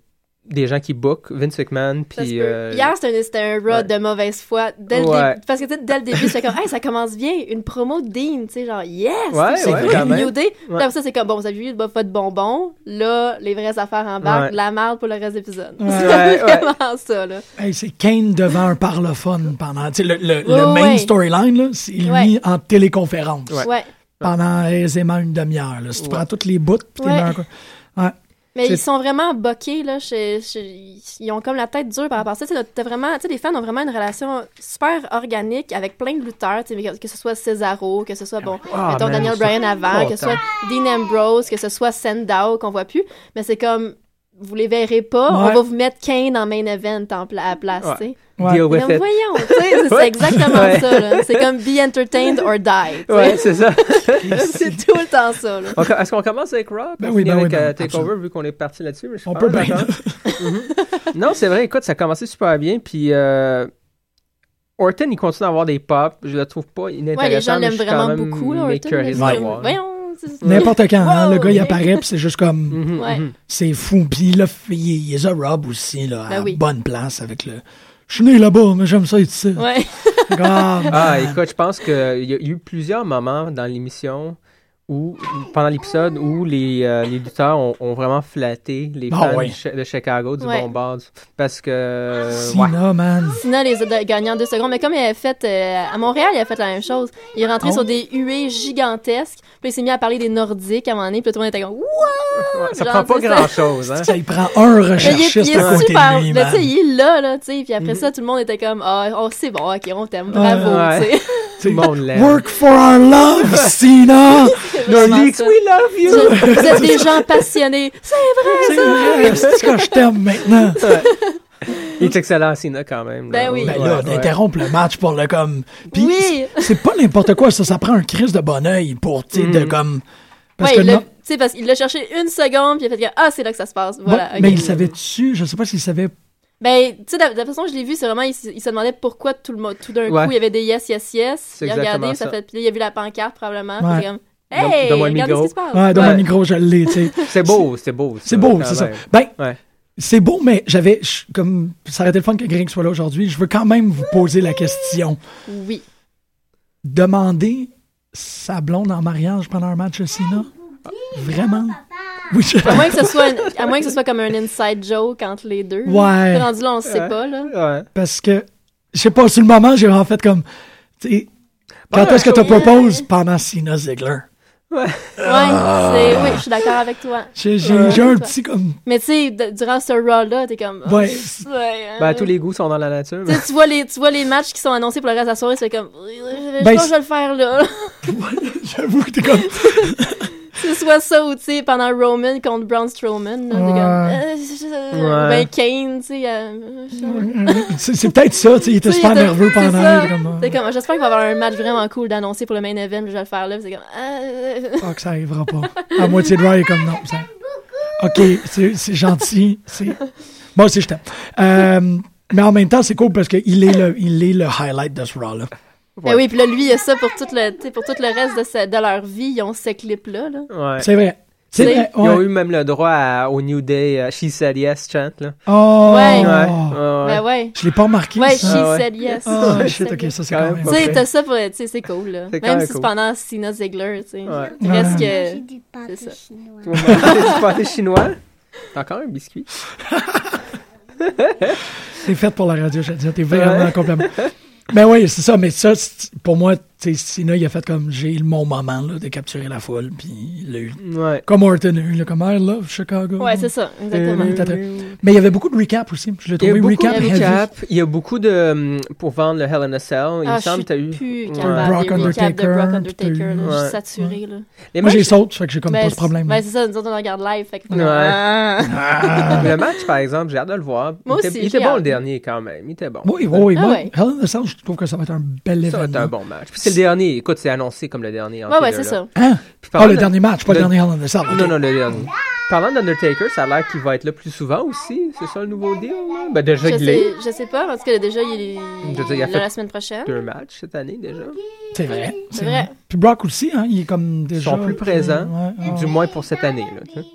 S5: des gens qui bookent Vince McMahon. Puis, euh,
S7: Hier, c'était un, c'était un
S5: ouais.
S7: de mauvaise foi. Dès le
S5: Ouais.
S7: début, parce que tu sais, dès le début, c'est comme, hey, ça commence bien. Une promo de Dean, tu sais, genre, yes!
S5: Ouais,
S7: c'est
S5: ouais,
S7: cool,
S5: même.
S7: New Day. Après ça, c'est comme, bon, vous avez vu le pas de bonbons. Là, les vraies affaires en bas,
S5: Ouais.
S7: de la merde pour le reste de l'épisode.
S4: Ouais.
S7: C'est
S5: Ouais, ouais.
S7: vraiment ça, là.
S4: Hey, c'est Kane devant un parlophone pendant. tu sais, Le, le, le main
S7: ouais.
S4: storyline, là, c'est lui
S7: Ouais.
S4: en téléconférence
S5: Ouais.
S7: Ouais.
S4: pendant aisément une demi-heure. là. Si tu
S5: Ouais.
S4: prends toutes les bouts, puis t'es
S7: Ouais. Mais ils sont vraiment boqués, là. ils ont comme la tête dure par rapport à ça. Tu sais, t'as vraiment, tu sais, les fans ont vraiment une relation super organique avec plein de lutteurs. tu sais, que, que ce soit Cesaro, que ce soit, bon,
S5: Ah,
S7: mettons
S5: man,
S7: Daniel Bryan avant, que ce soit. Dean Ambrose, que ce soit Sandow qu'on voit plus. Mais c'est comme, vous les verrez pas, on va vous mettre Kane en main event en pla- à la place,
S5: Ouais.
S4: Ouais.
S5: Deal
S7: Mais
S5: with
S7: comme,
S5: it.
S7: voyons, c'est- exactement
S5: Ouais.
S7: ça. C'est comme be entertained or die. tu sais.
S5: Ouais, c'est ça.
S7: c'est tout le temps ça,
S5: Est-ce qu'on commence avec Raw?
S4: Ben oui, ben oui,
S5: avec
S4: ben oui,
S5: Takeover,
S4: absolument.
S5: vu qu'on est parti là-dessus.
S4: On peut bien.
S5: Mhm. Non, c'est vrai, écoute, ça a commencé super bien. Puis euh, Orton, il continue à avoir des pops. Je le trouve pas inintéressant.
S7: Ouais, les gens l'aiment vraiment
S5: même
S7: beaucoup, là, Orton.
S4: Ouais.
S7: Voyons,
S4: N'importe quand, hein, le gars, il apparaît, puis c'est juste comme.
S5: Mhm,
S7: Ouais.
S5: mhm.
S4: C'est fou. Puis là, il, les a Rob aussi, là, à
S7: Ben oui.
S4: bonne place avec le. Je suis né là-bas, mais j'aime ça être ici.
S7: Ouais.
S4: Ah,
S5: Ah, écoute, je pense qu'il y a eu plusieurs moments dans l'émission où, pendant l'épisode, où les, euh, les lutteurs ont, ont vraiment flatté les
S4: Ah,
S5: fans
S4: ouais.
S5: de Chi- de Chicago, du
S7: Ouais.
S5: bon bord. du- Parce que. euh, ouais.
S4: Sina, man.
S7: Sina les a gagné en deux secondes. Mais comme il avait fait euh, à Montréal, il a fait la même chose. Il est rentré
S4: Oh.
S7: sur des huées gigantesques. Puis il s'est mis à parler des Nordiques à un moment donné. Puis tout le monde était comme?
S5: Ouais, ça
S7: Genre,
S5: prend pas grand-chose, hein?
S4: Ça, il prend un
S7: Mais il est,
S4: recherchiste
S7: il est
S4: à côté
S7: super.
S4: lui,
S7: sais, il est là, là, tu sais. Puis après ça, tout le monde était comme Ah, oh, c'est bon, ok, on t'aime. Bravo,
S5: Ouais.
S7: tu sais.
S5: Tout le monde l'aime.
S4: Work for our love, Sina!
S7: C'est ça.
S5: we love you!
S7: Vous êtes des gens passionnés. C'est
S4: C'est
S7: vrai,
S4: vrai,
S7: ça.
S4: c'est ce que je t'aime maintenant.
S5: Il est excellent, Sina, quand même. là.
S7: Ben oui.
S4: Ben
S5: Ouais,
S4: là,
S5: ouais.
S4: d'interrompre le match pour le comme. Puis
S7: Oui.
S4: c'est- c'est pas n'importe quoi, ça. Ça prend un crise de bon oeil pour, tu sais, de
S5: Mhm.
S4: comme. Parce
S7: Ouais,
S4: que non.
S7: parce qu'il l'a cherché une seconde, puis il a fait que, Ah, c'est là que ça se passe. Voilà.
S4: Bon, mais il savait-tu, je sais pas s'il savait.
S7: Ben, tu sais, de, la façon que je l'ai vu, c'est vraiment, il, se demandait pourquoi tout, le, mo- tout d'un
S5: Ouais.
S7: coup, il y avait des yes, yes, yes. Il a regardé, ça,
S5: ça.
S7: fait, puis là, il a vu la pancarte, probablement.
S4: Ouais.
S7: Puis comme, hey, regardez ce qui se passe.
S4: Ouais, dans
S5: Ouais.
S4: mon micro, je l'ai, tu sais.
S5: C'est beau, c'est beau.
S4: C'est beau, c'est ça. Ben,
S5: Ouais.
S4: c'est beau, mais j'avais, comme, ça aurait été le fun que Greg soit là aujourd'hui. Je veux quand même vous poser la question.
S7: Oui.
S4: Demander sa blonde en mariage pendant un match de Sina? Vraiment? Oui, je...
S7: À moins, que ce soit une- à moins que ce soit comme un inside joke entre les deux.
S4: Ouais.
S7: Rendu là, on le sait
S5: Ouais.
S7: pas, là.
S5: Ouais.
S4: Parce que, je sais pas, sur le moment, j'ai en fait comme, tu sais, quand
S5: Ouais,
S4: est-ce que tu
S5: ouais.
S4: proposes pendant Sina Ziegler?
S7: Ouais,
S4: Ah.
S7: c'est, oui, je suis d'accord avec toi.
S4: J'ai j'ai-
S7: Ouais.
S4: j'ai un petit comme,
S7: Mais tu sais, durant ce Raw-là, t'es comme. oh,
S4: Ouais.
S7: ouais, hein.
S5: Ben, tous les goûts sont dans la nature.
S7: Tu vois, les, tu vois les matchs qui sont annoncés pour le reste de la soirée, fais comme. Je
S4: Ben,
S7: pense que je vais le faire là.
S4: j'avoue que t'es comme,
S7: C'est soit ça ou, tu sais, pendant Roman contre Braun Strowman. là, comme, euh,
S5: Ouais.
S7: Ben, Kane, tu sais. euh,
S4: c'est c'est peut-être ça, tu sais, il était super nerveux
S7: c'est
S4: pendant, était comme,
S7: j'espère qu'il va y avoir un match vraiment cool d'annoncer pour le main event, je vais le faire là. C'est comme. euh,
S4: Ah, que ça arrivera pas. À moitié de Raw, est comme non. Ça... Ok, c'est c'est gentil. c'est- Moi aussi, je t'aime. Euh, mais en même temps, c'est cool parce qu'il est, le, il est le highlight de ce Raw-là.
S7: Ben oui, puis là, lui, il a ça pour tout le, pour tout le reste de, sa- de leur vie. Ils ont ce clip-là. Là.
S5: Ouais.
S4: C'est vrai. C'est vrai.
S5: Ils ont
S4: ouais.
S5: eu même le droit à- au New Day, euh, She Said Yes chant, là.
S4: Oh!
S7: Ouais.
S5: Ouais. ouais.
S7: Ben ouais.
S4: Je l'ai pas remarqué.
S7: Ouais,
S4: ça.
S7: she
S5: Ah ouais.
S7: said yes. She
S4: shit,
S7: said
S4: ok,
S7: yes.
S4: ça c'est
S5: Quand même.
S7: Tu sais, t'as ça pour. Tu sais, c'est cool, là. Même
S5: même
S7: si
S5: cool.
S7: c'est pendant Sina Ziegler, tu sais.
S5: Ouais.
S7: Reste
S6: J'ai
S7: que.
S6: du pâté chinois.
S5: du pâté chinois? T'as encore un biscuit?
S4: C'est fait pour la radio, je te dis. T'es vraiment
S5: Ouais.
S4: complètement. Mais oui, c'est ça. Mais ça, pour moi, sais, Cena, il a fait comme j'ai eu mon moment là, de capturer la foule, puis il l'a eu.
S5: Ouais.
S4: Comme Orton a eu, là, comme I love Chicago.
S7: Ouais, c'est ça, exactement.
S4: Euh, Mais il y avait beaucoup de recap aussi. Je l'ai
S5: Il y a
S4: trouvé
S5: beaucoup
S4: recap,
S5: de recap. Il y a beaucoup de. Pour vendre le Hell in a Cell, il
S7: Ah,
S5: me
S7: je
S5: semble
S7: suis
S5: que tu as eu.
S7: plus
S5: Ouais.
S4: Brock
S7: de
S4: Undertaker,
S7: Brock Undertaker, là. Je suis saturée, là.
S5: Les
S4: Moi, j'ai saute, fait que j'ai comme
S7: Ben,
S4: pas ce problème.
S7: Ben, c'est ça, nous autres, on regarde live, fait que...
S5: Ouais.
S7: Ah.
S5: Le match, par exemple, j'ai hâte de le voir.
S7: Moi
S5: il était,
S7: aussi,
S5: il était
S7: j'ai
S5: bon le dernier quand même. Il était bon.
S4: Oui, oui, oui.
S7: Ah
S4: moi. Hell in a Cell, je trouve que ça va être un bel
S5: Ça va
S4: événement.
S5: être un bon match. C'est le dernier. Écoute, c'est annoncé comme le dernier.
S7: Ouais, ouais, c'est ça.
S4: Hein?
S5: Puis parlant
S4: le
S5: de-
S4: dernier match, pas le
S5: le-
S4: dernier Hell in a Cell. ok.
S5: Non, non, le dernier. Parlant d'Undertaker, ça a l'air qu'il va être là plus souvent aussi. C'est ça le nouveau deal? là? Ben, déjà
S7: Je
S5: réglé.
S7: sais, je sais pas, parce que déjà, il est
S5: Je veux dire, il a fait
S7: la semaine prochaine.
S5: Deux matchs cette année déjà.
S4: C'est vrai.
S7: C'est vrai.
S4: Puis Brock aussi, hein, il est comme déjà.
S5: sont plus présents.
S4: Ouais, ouais.
S5: Du moins pour cette année. Là, tu sais.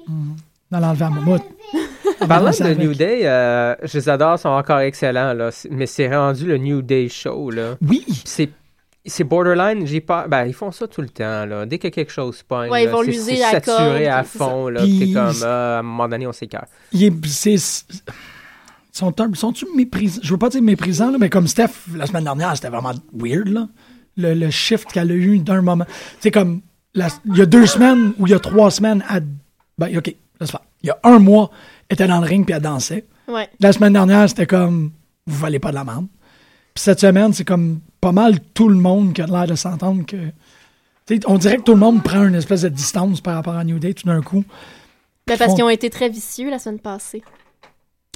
S4: Dans l'enlever à Mammouth.
S5: Parlant de
S4: avec.
S5: New Day, euh, je les adore, ils sont encore excellents. Là. Mais c'est rendu le New Day Show. Là.
S4: Oui.
S5: C'est c'est borderline, j'ai peur. Ben, ils font ça tout le temps, là. Dès que quelque chose pogne,
S7: Ouais, ils
S5: là,
S7: vont
S5: c'est-
S7: l'user
S5: c'est saturé à
S7: c'est
S5: fond, là.
S4: Puis-
S5: T'es comme, ah, à un moment donné, on s'écarte.
S4: C'est, sont, sont-tu méprisants? Je veux pas dire méprisants, là, mais comme Steph, la semaine dernière, c'était vraiment weird, là. Le, le shift qu'elle a eu d'un moment. C'est comme, la- il y a deux semaines ou il y a trois semaines, à, ben, OK, laisse faire. Il y a un mois, elle était dans le ring puis elle dansait.
S7: Ouais.
S4: La semaine dernière, c'était comme, vous valez pas de la merde. Puis cette semaine, c'est comme pas mal tout le monde qui a l'air de s'entendre que. on dirait que tout le monde prend une espèce de distance par rapport à New Day tout d'un coup.
S7: Ben, parce
S4: font-
S7: qu'ils ont été très vicieux la semaine passée.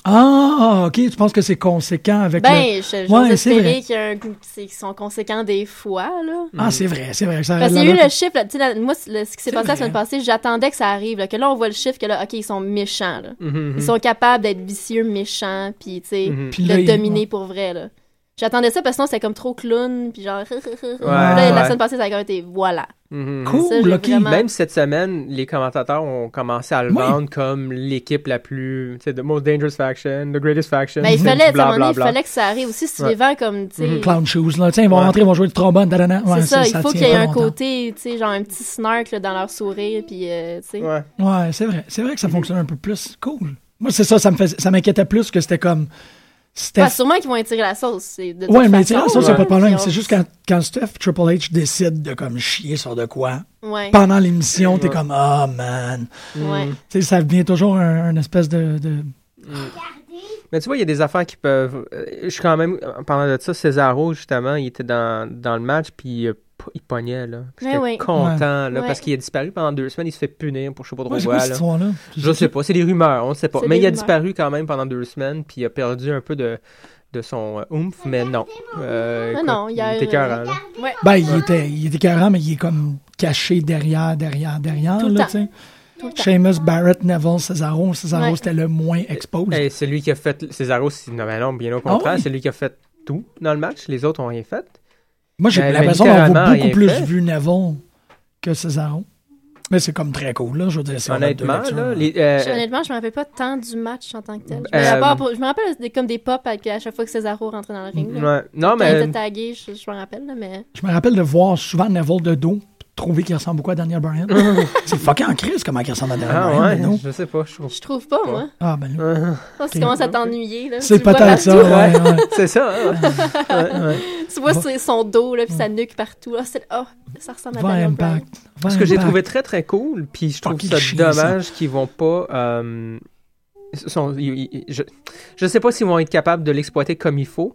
S4: Ah, ok, tu penses que c'est conséquent avec le.
S7: Ben, je- j'ose
S4: Ouais, c'est vrai.
S7: espérer qu'il y a un- qu'ils sont conséquents des fois, là.
S4: Ah, c'est vrai, c'est vrai. Ça
S7: Parce qu'il y a eu le chiffre, là, la- moi, le- ce qui s'est passé la semaine passée, j'attendais que ça arrive, là, que là, on voit le chiffre, que là, OK, ils sont méchants, là.
S5: Mhm,
S7: Ils sont capables d'être vicieux, méchants, puis, tu sais,
S5: mhm.
S4: Puis
S7: de
S4: là, il-
S7: dominer pour vrai, là. J'attendais ça parce que sinon, c'était comme trop clown, puis genre... Puis là,
S5: Ouais,
S7: la semaine passée, ça a comme été « voilà
S5: Mhm.
S4: Cool,
S7: Ça, vraiment-
S5: Même cette semaine, les commentateurs ont commencé à le
S4: Oui.
S5: vendre comme l'équipe la plus, tu sais, the most dangerous faction, the greatest faction.
S7: Ben, il fallait, à un
S5: bla,
S7: moment donné,
S5: bla,
S7: il fallait que ça arrive aussi, si tu
S5: Ouais.
S7: les vends comme, tu.
S5: Mhm.
S4: Clown shoes, là. Tiens, ils vont
S5: Ouais.
S4: rentrer, ils vont jouer du trombone, dadana. Ouais,
S7: c'est ça, il faut qu'il y ait un
S4: longtemps.
S7: côté, tu sais, genre un petit snark là, dans leur sourire, puis, euh, tu sais...
S5: Ouais.
S4: Ouais, c'est vrai. C'est vrai que ça fonctionne un peu plus. Cool. Moi, c'est ça, ça me fait, ça m'inquiétait plus que c'était comme. Steph.
S7: Ah, sûrement qu'ils vont étirer la sauce, c'est de toute
S4: ouais, mais tu sais, ça, c'est
S7: là.
S4: pas de problème.
S7: On-
S4: C'est juste quand, quand Steph Triple H décide de comme chier sur de quoi.
S7: Ouais,
S4: Pendant l'émission, t'es
S5: Ouais.
S4: comme, oh man.
S7: ouais.
S4: Tu sais, ça devient toujours un, un espèce de. de-
S5: Mais tu vois, il y a des affaires qui peuvent. euh, Je suis quand même. En parlant de ça, Cesaro, justement, il était dans, dans le match, puis euh, p- il pognait, là.
S7: Ouais,
S5: J'étais
S7: ouais.
S5: content, là,
S7: Ouais.
S5: parce qu'il a disparu pendant deux semaines, il se fait punir pour je sais pas trop
S4: Ouais,
S5: quoi, là. Je sais pas, c'est des rumeurs, on ne sait pas. Mais il a disparu quand même pendant deux semaines, puis il a perdu un peu de, de son euh, oomph, mais non. Euh,
S7: Ah
S5: écoute,
S7: non, il
S5: était là.
S7: Ouais.
S4: Ben, il était, il était carré, mais il est comme caché derrière, derrière, derrière,
S7: Tout
S4: là, tu sais. Sheamus, Barrett, Neville, Cesaro. Cesaro,
S7: Ouais.
S4: c'était le moins exposed.
S5: Et c'est lui qui a fait. Cesaro, c'est- non, mais non, bien au contraire,
S4: Ah oui?
S5: c'est lui qui a fait tout dans le match. Les autres ont rien fait.
S4: Moi, j'ai
S5: Ben,
S4: l'impression d'avoir
S5: littéralement,
S4: beaucoup plus
S5: fait.
S4: vu Neville que Cesaro. Mais c'est comme très cool, là. Je veux dire, c'est
S5: Honnêtement, là, les, euh,
S7: Je- honnêtement, je me rappelle pas tant du match en tant que tel. Je me,
S5: Euh,
S7: pour- je me rappelle des, comme des pop avec, à chaque fois que Cesaro rentrait dans le ring. là.
S5: ouais. Non,
S7: Quand il
S5: mais.
S7: était tagué, je, je me rappelle, là, mais...
S4: Je me rappelle de voir souvent Neville de dos, trouver qu'il ressemble beaucoup à Daniel Bryan. c'est fucking en crise comment il ressemble à Daniel
S5: Ah
S4: Bryan.
S5: ouais,
S4: dos.
S5: je sais pas, je trouve.
S7: Je trouve pas, moi.
S4: Ah, ben là.
S7: Tu commences à t'ennuyer, là.
S4: C'est peut-être ça, ouais, ouais.
S5: C'est ça, hein? Ouais, ouais.
S7: Tu vois c'est son dos, là, puis sa nuque partout. Ah, c'est... oh, ça ressemble à Daniel Bryan.
S4: Va
S5: Ce que j'ai trouvé très très cool, puis je trouve ça dommage qu'ils vont pas. euh, sont- ils- ils- je, je sais pas s'ils vont être capables de l'exploiter comme il faut,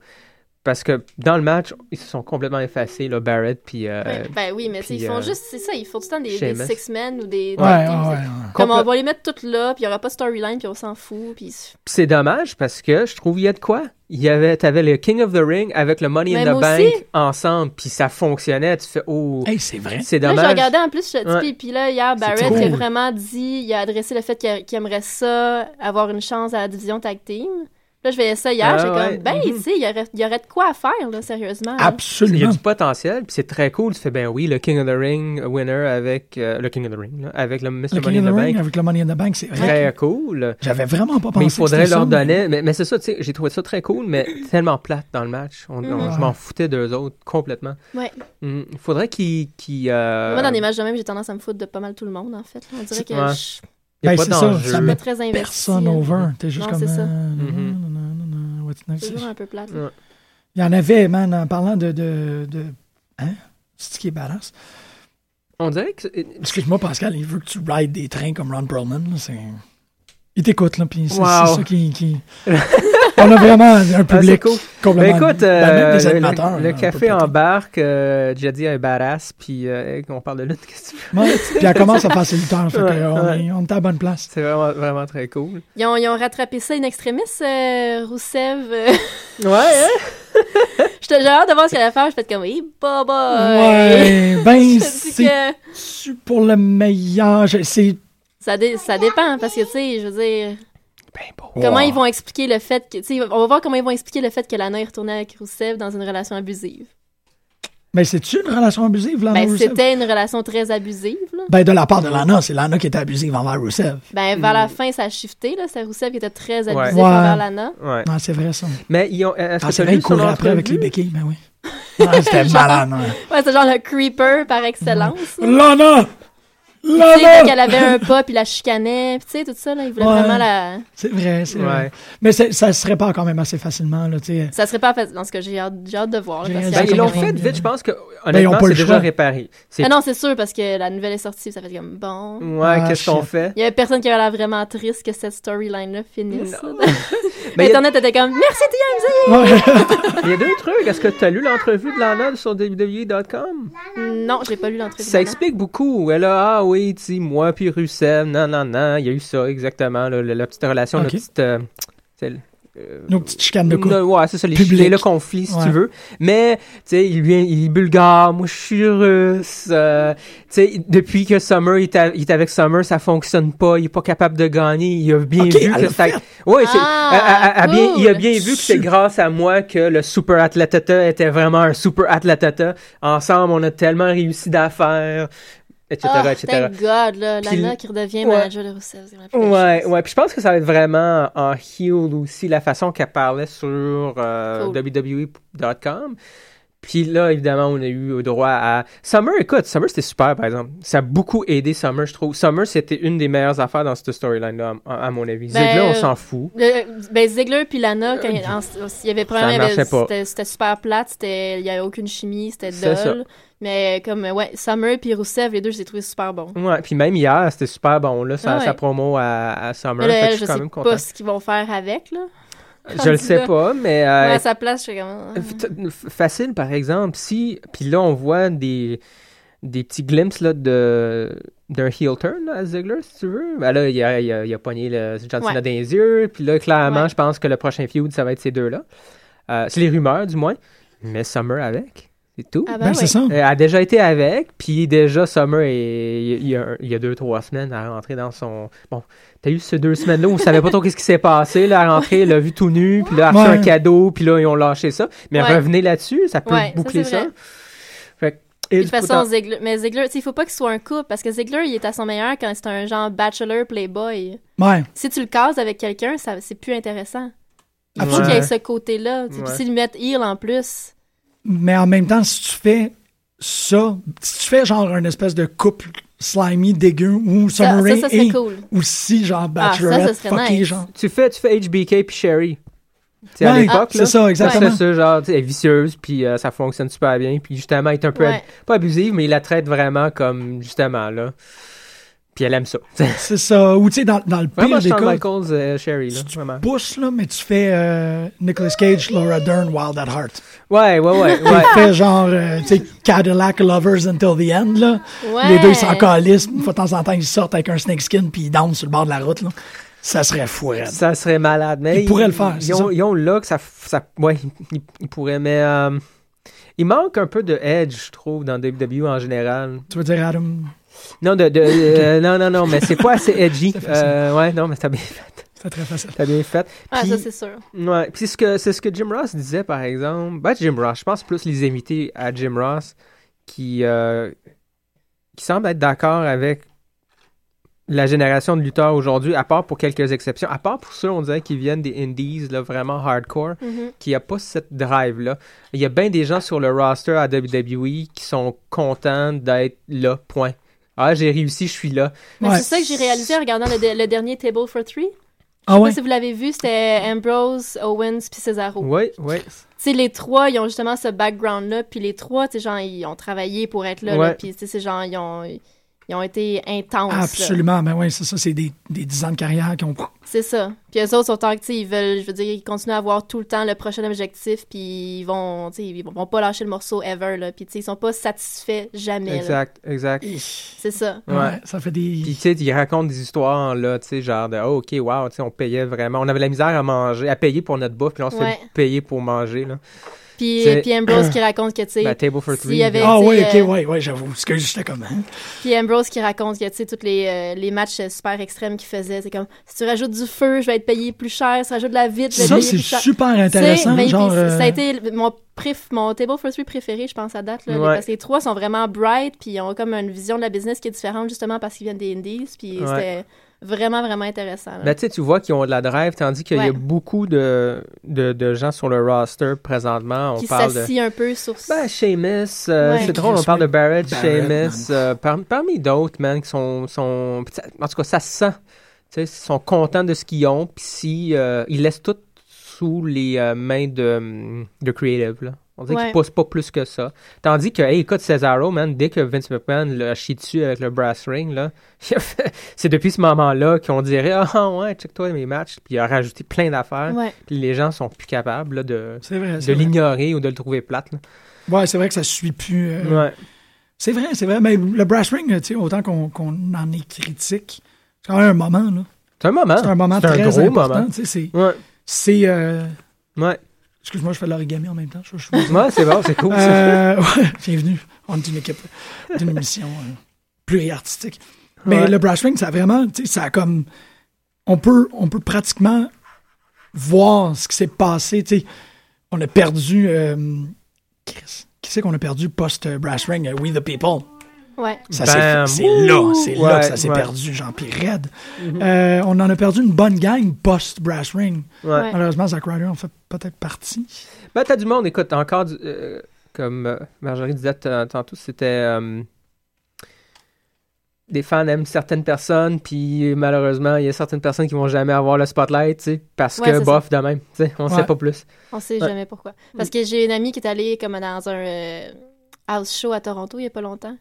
S5: parce que dans le match, ils se sont complètement effacés, là, Barrett, puis. euh,
S7: Ouais, ben oui, mais ils font
S5: euh,
S7: juste, c'est ça, ils font tout le temps des, des
S5: Sheamus.
S7: six-men ou des...
S4: Ouais.
S7: Comme on va les mettre toutes là, puis il y aura pas de storyline, puis on s'en fout, puis...
S5: C'est dommage parce que je trouve il y a de quoi. Il y avait, t'avais le King of the Ring avec le Money in the
S7: aussi.
S5: Bank ensemble, puis ça fonctionnait. Tu fais oh,
S4: Hey, c'est vrai.
S5: c'est
S7: Là,
S5: dommage.
S7: regardé en plus, je te dis,
S5: Ouais.
S7: puis- là, hier, Barrett a vraiment dit, il a adressé le fait qu'il qu'il aimerait ça, avoir une chance à la division tag team. Là, je voyais ça hier,
S5: Ah,
S7: j'étais
S5: ouais.
S7: comme, ben,
S5: Mhm.
S7: tu sais, il y aurait, il y aurait de quoi à faire, là, sérieusement. là.
S5: Il y a
S4: Absolument.
S5: du potentiel, puis c'est très cool. Tu fais ben oui, le King of the Ring winner avec euh, le King of the Ring, là, avec le Mr.
S4: Le
S5: Money
S4: King
S5: in
S4: of
S5: the
S4: the Ring
S5: Bank.
S4: avec le Money in the Bank, c'est vrai.
S5: Très cool.
S4: J'avais vraiment pas pensé
S5: Mais il faudrait leur
S4: ça,
S5: donner. Mais, mais c'est ça, tu sais, j'ai trouvé ça très cool, mais tellement plate dans le match. On- on-
S7: Mhm.
S5: je m'en foutais d'eux autres complètement.
S7: Ouais.
S5: Mhm. Il faudrait qu'ils. euh,
S7: Moi, dans des matchs de même, j'ai tendance à me foutre de pas mal tout le monde, en fait. On dirait que
S5: Ouais.
S7: je
S5: il y a
S4: Ben,
S5: pas
S4: c'est ça,
S5: d'enjeu.
S4: ça met
S7: pas très investi.
S4: Personne
S7: là.
S4: over. T'es juste
S7: Non,
S4: comme.
S7: c'est ça.
S4: euh,
S5: Mhm.
S4: Next?
S7: C'est toujours un peu plate.
S5: Ouais.
S4: Il y en avait, man, en parlant de. de, de- Hein? C'est ce qui est badass.
S5: On dirait que.
S4: Excuse-moi, Pascal, il veut que tu rides des trains comme Ron Perlman. là, Il t'écoute, là, puis c'est
S5: Wow.
S4: c'est ça qui. qui- On a vraiment un public
S5: cool.
S4: complètement.
S5: Ben écoute,
S4: ben, même
S5: euh,
S4: des
S5: le-
S4: animateurs.
S5: le,
S4: là,
S5: le
S4: on
S5: café embarque, euh, Jaddy est badass, puis euh, hey, on parle de lutte, qu'est-ce que tu veux?
S4: Ouais, Puis elle commence à passer le temps, fait
S5: Ouais,
S4: on,
S5: ouais.
S4: est, on est à la bonne place.
S5: C'est vraiment, vraiment très cool.
S7: Ils ont, ils ont rattrapé ça in extremis, euh, Rousseff. euh.
S5: Ouais, hein?
S7: J'étais j'ai hâte de voir ce qu'elle allait faire. Je fais comme, oui, baba.
S4: Ouais, ben, c'est
S7: que
S4: pour le meilleur. C'est.
S7: ça, dé- ça dépend parce que, tu sais, je veux dire,
S5: Ben bon.
S7: comment
S4: Wow.
S7: ils vont expliquer le fait que, tu sais, on va voir comment ils vont expliquer le fait que Lana est retournée avec Rousseff dans une relation abusive.
S4: Ben, c'est-tu une relation abusive, là?
S7: Ben,
S4: Rousseff?
S7: c'était une relation très abusive, là.
S4: Ben, de la part de Lana, c'est Lana qui était abusive envers Rousseff.
S7: Ben, vers la fin, ça a shifté, là. C'est Rousseff qui était très abusif
S4: Ouais.
S7: envers Lana.
S5: Ouais.
S4: Non, c'est vrai, ça.
S5: Mais ils ont. Est-ce
S4: Ah,
S5: que
S4: c'est vrai, courait après avec les béquilles, ben oui. Ouais, c'était malade, ouais.
S7: Ouais, c'est genre le creeper par excellence.
S4: Lana!
S7: Tu sais, quand
S4: Lana!
S7: elle avait un pas, puis la chicanait, puis tu sais, tout ça, là, il voulait
S4: Ouais.
S7: vraiment la...
S4: C'est vrai, c'est
S5: Ouais.
S4: vrai. Mais ça se répare quand même assez facilement, là, tu sais.
S7: Ça serait pas fait... Dans ce que j'ai hâte, de voir. là, parce
S5: Ben, ils l'ont fait vite, je pense que
S4: Ben,
S5: honnêtement,
S4: pas le
S5: c'est déjà
S4: choix.
S5: réparé.
S7: Ah non, c'est sûr, parce que la nouvelle est sortie, ça fait comme bon.
S5: Ouais,
S4: Ah,
S5: qu'est-ce qu'on fait?
S7: Il y avait personne qui avait l'air vraiment triste que cette storyline-là finisse.
S5: Mais a-
S7: Internet était comme merci TMZ!
S4: Ouais.
S5: il y a deux trucs. Est-ce que tu as lu l'entrevue de Lana sur WWE.com?
S7: Non, j'ai pas lu l'entrevue.
S5: Ça explique beaucoup. Elle a, ah oui, tu sais, moi puis Rusev, non, non, non, il y a eu ça, exactement, là, la, la petite relation, la
S4: Ok.
S5: petite... euh, euh,
S4: Nos petites chicanes de couple.
S5: ouais, c'est ça, les les- le conflit, si
S4: Ouais.
S5: tu veux. Mais, tu sais, il vient, il est bulgare, moi je suis russe. euh, tu sais, depuis que Summer il est, a- il est avec Summer, ça fonctionne pas, il est pas capable de gagner. Il a bien vu que
S4: l'a.
S5: Ouais, c'est,
S7: Ah,
S5: bien- il a bien vu que c'est grâce à moi que le Super Atlatata était vraiment un Super Atlatata. Ensemble, on a tellement réussi d'affaires, etc.,
S7: Ah,
S5: etc.
S7: thank God, là,
S5: Puis
S7: Lana qui redevient
S5: Ouais.
S7: manager de Rousseff.
S5: Ouais, ouais. Puis je pense que ça va être vraiment en heel aussi, la façon qu'elle parlait sur euh,
S7: Cool.
S5: WWE.com. Puis là, évidemment, on a eu droit à... Summer, écoute, Summer, c'était super, par exemple. Ça a beaucoup aidé Summer, je trouve. Summer, c'était une des meilleures affaires dans cette storyline-là, à, à mon avis.
S7: Ben,
S5: Ziggler, on
S7: euh,
S5: s'en fout.
S7: Le- ben Ziggler puis Lana, quand il, en- il y avait
S5: pas.
S7: c'était super plate, il y avait aucune chimie, c'était dull. Mais comme ouais, Summer puis Rousseff, les deux, je les trouvés super bons.
S5: Ouais, puis même hier, c'était super bon, là, sa,
S7: ouais.
S5: sa promo à, à Summer.
S7: Mais là,
S5: Fait que
S7: elle,
S5: je
S7: je
S5: suis quand
S7: sais
S5: même
S7: pas ce qu'ils vont faire avec là.
S5: Je le sais pas, mais... Euh,
S7: à sa place, je suis comme.
S5: F- f- Facile, par exemple, si. Puis là, on voit des, des petits glimpses là, de, d'un heel turn là, à Ziggler, si tu veux. Ben là, il a, il a, il a pogné le John Cena
S7: Ouais.
S5: dans les yeux. Puis là, clairement,
S7: Ouais.
S5: je pense que le prochain feud, ça va être ces deux-là. Euh, c'est les rumeurs, du moins. Mais Summer avec. C'est tout.
S7: Ah
S4: Ben,
S7: ben,
S4: c'est ça.
S5: Elle a déjà été avec, puis déjà Summer, est- il y, a, il y a deux, trois semaines, à rentrer dans son... Bon, t'as eu ces deux semaines-là où on savait pas trop qu'est-ce qui s'est passé, là, à rentrer, elle a vu tout nu, puis là, elle a reçu
S4: Ouais.
S5: un cadeau, puis là, ils ont lâché ça. Mais
S7: Ouais.
S5: revenez là-dessus, ça peut
S7: Ouais,
S5: boucler ça. Fait et
S7: de toute façon, Ziggler, mais sais, il faut pas qu'il soit un couple parce que Ziggler, il est à son meilleur quand c'est un genre bachelor playboy.
S4: Ouais.
S7: Si tu le cases avec quelqu'un, ça c'est plus intéressant. Il faut qu'il y ait ce côté-là. Puis lui mettent heel en plus.
S4: Mais en même temps, si tu fais ça, si tu fais genre une espèce de couple slimy dégueu où
S7: Ça,
S4: Summer
S7: ça, ça cool.
S4: aussi genre
S7: Ah, ça,
S4: bachelorette fucké,
S7: nice.
S4: genre.
S5: Tu fais, tu fais HBK puis Sherry. Tu sais, à
S4: Ouais,
S5: l'époque,
S4: c'est
S5: là.
S4: ça, exactement.
S5: C'est ça, genre, elle est vicieuse, puis euh, ça fonctionne super bien, puis justement, elle est un peu,
S7: Ouais.
S5: pas abusive, mais il la traite vraiment comme, justement, là. Puis elle aime ça.
S4: C'est ça. Ou tu sais, dans, dans le pire des
S5: Shawn
S4: cas,
S5: Michaels, euh, Sherry, là,
S4: tu
S5: vraiment.
S4: pousses, là, mais tu fais euh, Nicolas Cage, Laura Dern, Wild at Heart.
S5: Ouais, ouais, ouais,
S4: Tu
S5: ouais.
S4: fais genre, euh, tu sais, Cadillac Lovers Until the End, là.
S7: Ouais.
S4: Les deux, ils s'en calissent. Une fois de temps en temps, ils sortent avec un snakeskin puis ils dansent sur le bord de la route, là. Ça serait fou, raide.
S5: Ça serait malade, mais...
S4: Ils pourraient le faire,
S5: Ils, ont,
S4: ça.
S5: ils ont là que ça... ça ouais, ils, ils pourraient, mais... euh, il manque un peu de edge, je trouve, dans WWE en général.
S4: Tu veux dire, Adam?
S5: Non, de, de, euh, non, non, non, mais c'est pas assez edgy. Euh, ouais, non, mais t'as bien fait.
S4: C'est très facile.
S5: T'as bien fait.
S7: Ah,
S5: Puis-
S7: ça, c'est sûr.
S5: Ouais, puis c'est ce que c'est ce que Jim Ross disait par exemple. Ben Jim Ross, je pense plus les invités à Jim Ross qui euh, qui semblent être d'accord avec la génération de lutteurs aujourd'hui, à part pour quelques exceptions, à part pour ceux on dirait qui viennent des indies là vraiment hardcore,
S7: Mhm.
S5: qui a pas cette drive là. Il y a bien des gens sur le roster à WWE qui sont contents d'être là. Point. Ah, j'ai réussi, je suis là.
S7: Mais
S4: Ouais.
S7: c'est ça que j'ai réalisé en regardant le, le dernier Table for Three.
S4: Ah
S7: Je sais
S4: ouais?
S7: pas si vous l'avez vu, c'était Ambrose, Owens puis Cesaro.
S5: Oui, oui.
S7: Tu sais, les trois, ils ont justement ce background-là, puis les trois, tu sais, genre, ils ont travaillé pour être là, là,
S5: Ouais.
S7: puis tu sais, c'est genre, ils ont, ils ont été intenses. là.
S4: Absolument, ben oui, c'est ça, c'est des, des 10 ans de carrière qui ont...
S7: C'est ça. Puis eux autres sont tant que, ils veulent, je veux dire, ils continuent à avoir tout le temps le prochain objectif, puis ils vont, ils vont pas lâcher le morceau ever, là. Puis, tu sais, ils sont pas satisfaits jamais, là.
S5: Exact, exact.
S7: C'est ça.
S4: Ouais,
S5: Ouais.
S4: ça fait des...
S5: Puis, tu sais, ils racontent des histoires, là, tu sais, genre de, oh, OK, wow, tu sais, on payait vraiment. On avait la misère à manger, à payer pour notre bouffe, puis là, on se
S7: Ouais.
S5: fait payer pour manger, là.
S7: Puis,
S5: C'est-
S7: puis Ambrose qui raconte que, tu sais,
S5: Ben, table for
S7: s'il
S5: three.
S7: y avait-.
S4: Ah oui, ok,
S7: euh,
S4: ouais, ouais, j'avoue. Parce que j'étais comme... hein?
S7: Puis Ambrose qui raconte que, tu sais, tous les, euh, les matchs euh, super extrêmes qu'il faisait, c'est comme, si tu rajoutes du feu, je vais être payé plus cher, si tu rajoutes de la vitre, je vais être
S4: Ça,
S7: payé
S4: c'est
S7: plus cher.
S4: super
S7: Tu sais,
S4: intéressant.
S7: mais
S4: genre,
S7: puis,
S4: euh,
S7: Ça a été mon, préf- mon Table for Three préféré, je pense, à date. Là,
S5: Ouais.
S7: Parce que les trois sont vraiment bright, puis ils ont comme une vision de la business qui est différente, justement, parce qu'ils viennent des indies. Puis
S5: Ouais.
S7: Vraiment, vraiment intéressant.
S5: Ben, tu sais, tu vois qu'ils ont de la drive, tandis qu'il y a beaucoup de, de, de gens sur le roster présentement. On
S7: qui
S5: parle de.
S7: un peu sur...
S5: Ben, Sheamus, euh,
S7: Ouais.
S5: c'est drôle, on parle de. Barrett,
S4: Barrett,
S5: Sheamus, euh, par- parmi d'autres, man, qui sont, sont. En tout cas, ça se sent. Tu sais, ils sont contents de ce qu'ils ont, puis si, euh, ils laissent tout sous les euh, mains de, de Creative, là. On dirait
S7: Ouais.
S5: qu'ils poussent pas plus que ça. Tandis que, hey, écoute, Cesaro, man, dès que Vince McMahon l'a chié dessus avec le brass ring, là, c'est depuis ce moment-là qu'on dirait, ah ouais, check-toi mes matchs, puis il a rajouté plein d'affaires,
S7: Ouais.
S5: puis les gens sont plus capables là, de,
S4: vrai,
S5: de l'ignorer ou de le trouver plate. là.
S4: Ouais, c'est vrai que ça suit plus... euh,
S5: Ouais.
S4: C'est vrai, c'est vrai. Mais le brass ring, autant qu'on qu'on en est critique, c'est quand même un moment, là.
S5: C'est un moment.
S4: C'est un moment
S5: C'est un
S4: très
S5: gros
S4: important.
S5: moment.
S4: tu sais, C'est...
S5: Ouais.
S4: c'est euh,
S5: Ouais.
S4: Excuse-moi, je fais de l'origami en même temps. Je, je-
S5: Ouais, c'est bon, c'est cool.
S4: Euh, ouais, bienvenue. On est une équipe d'une émission euh, pluriartistique. Mais
S5: Ouais.
S4: le brass ring, ça a vraiment, tu sais, ça a comme, on peut, on peut pratiquement voir ce qui s'est passé. Tu sais, on a perdu, euh, qui c'est qu'on a perdu post brass ring? We the people.
S7: Ouais.
S4: Ça c'est là, c'est là que ça s'est
S5: ouais.
S4: perdu, genre puis raide. Euh, on en a perdu une bonne gang post brass ring. Malheureusement, Zack Ryder en fait peut-être partie.
S5: Ben, t'as du monde, écoute, encore, du- euh, comme euh, Marjorie disait tantôt, c'était. euh, des fans aiment certaines personnes, puis malheureusement, il y a certaines personnes qui vont jamais avoir le spotlight, tu sais, parce
S7: Ouais,
S5: que bof de même, tu sais, on
S4: Ouais.
S5: sait pas plus.
S7: On sait
S5: Ouais.
S7: jamais pourquoi. Parce que j'ai une amie qui est allée comme dans un euh, house show à Toronto il y a pas longtemps.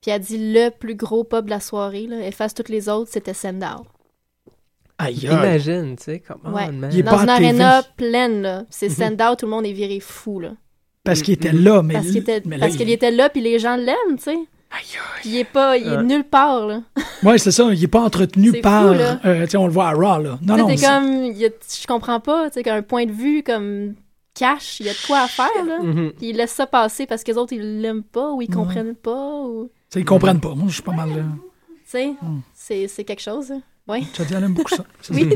S7: Puis elle a dit le plus gros pub de la soirée, là, efface toutes les autres, c'était Sandow.
S4: Aïe.
S5: Imagine, tu sais, comment,
S7: Ouais.
S5: man.
S4: Il est
S7: Dans
S4: pas
S7: une
S4: à TV.
S7: arena pleine, là. C'est. Sandow, tout le monde est viré fou, là.
S4: Parce qu'il était là, mais
S7: Parce qu'il était,
S4: là,
S7: parce qu'il était là, puis les gens l'aiment, tu sais.
S4: Aïe, aïe.
S7: Puis il est pas, il est
S5: Ouais.
S7: nulle part, là.
S4: Ouais, c'est ça. Il est pas entretenu par.
S7: fou,
S4: euh, tu sais, on le voit à Raw, là. Non, non.
S7: t'es
S4: c'est-
S7: comme, il a- je comprends pas, tu sais, qu'un point de vue comme cash, il y a de quoi à faire, là.
S5: Mhm.
S7: Puis ils laissent ça passer parce que les autres, ils l'aiment pas, ou ils
S4: Ouais.
S7: comprennent pas, ou...
S4: sais, ils comprennent pas. Moi, je suis pas mal. euh,
S7: Tu sais, c'est c'est quelque chose, hein. Oui,
S4: Tu elle aime beaucoup ça. C'est
S7: Oui.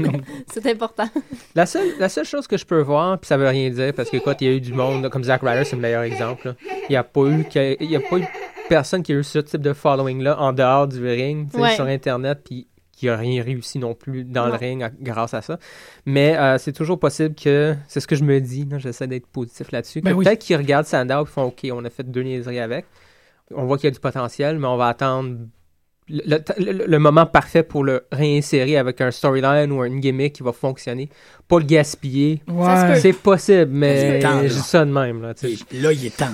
S7: c'est important.
S5: La seule, la seule chose que je peux voir, puis ça veut rien dire, parce que écoute, il y a eu du monde, comme Zack Ryder, c'est le meilleur exemple. là. Il n'y a pas eu, il y a pas eu personne qui a eu ce type de following-là en dehors du ring,
S7: Ouais.
S5: sur Internet, puis qui a rien réussi non plus dans le ring à- grâce à ça. Mais euh, c'est toujours possible que, c'est ce que je me dis, j'essaie d'être positif là-dessus, que
S4: Ben oui.
S5: peut-être qu'ils regardent Sandow et font OK, on a fait deux niaiseries avec, on voit qu'il y a du potentiel, mais on va attendre le, le- le- le moment parfait pour le réinsérer avec un storyline ou une gimmick qui va fonctionner. Pas le gaspiller.
S4: Ouais.
S5: C'est possible, mais je dis ça de même. Là,
S4: Là, il est temps.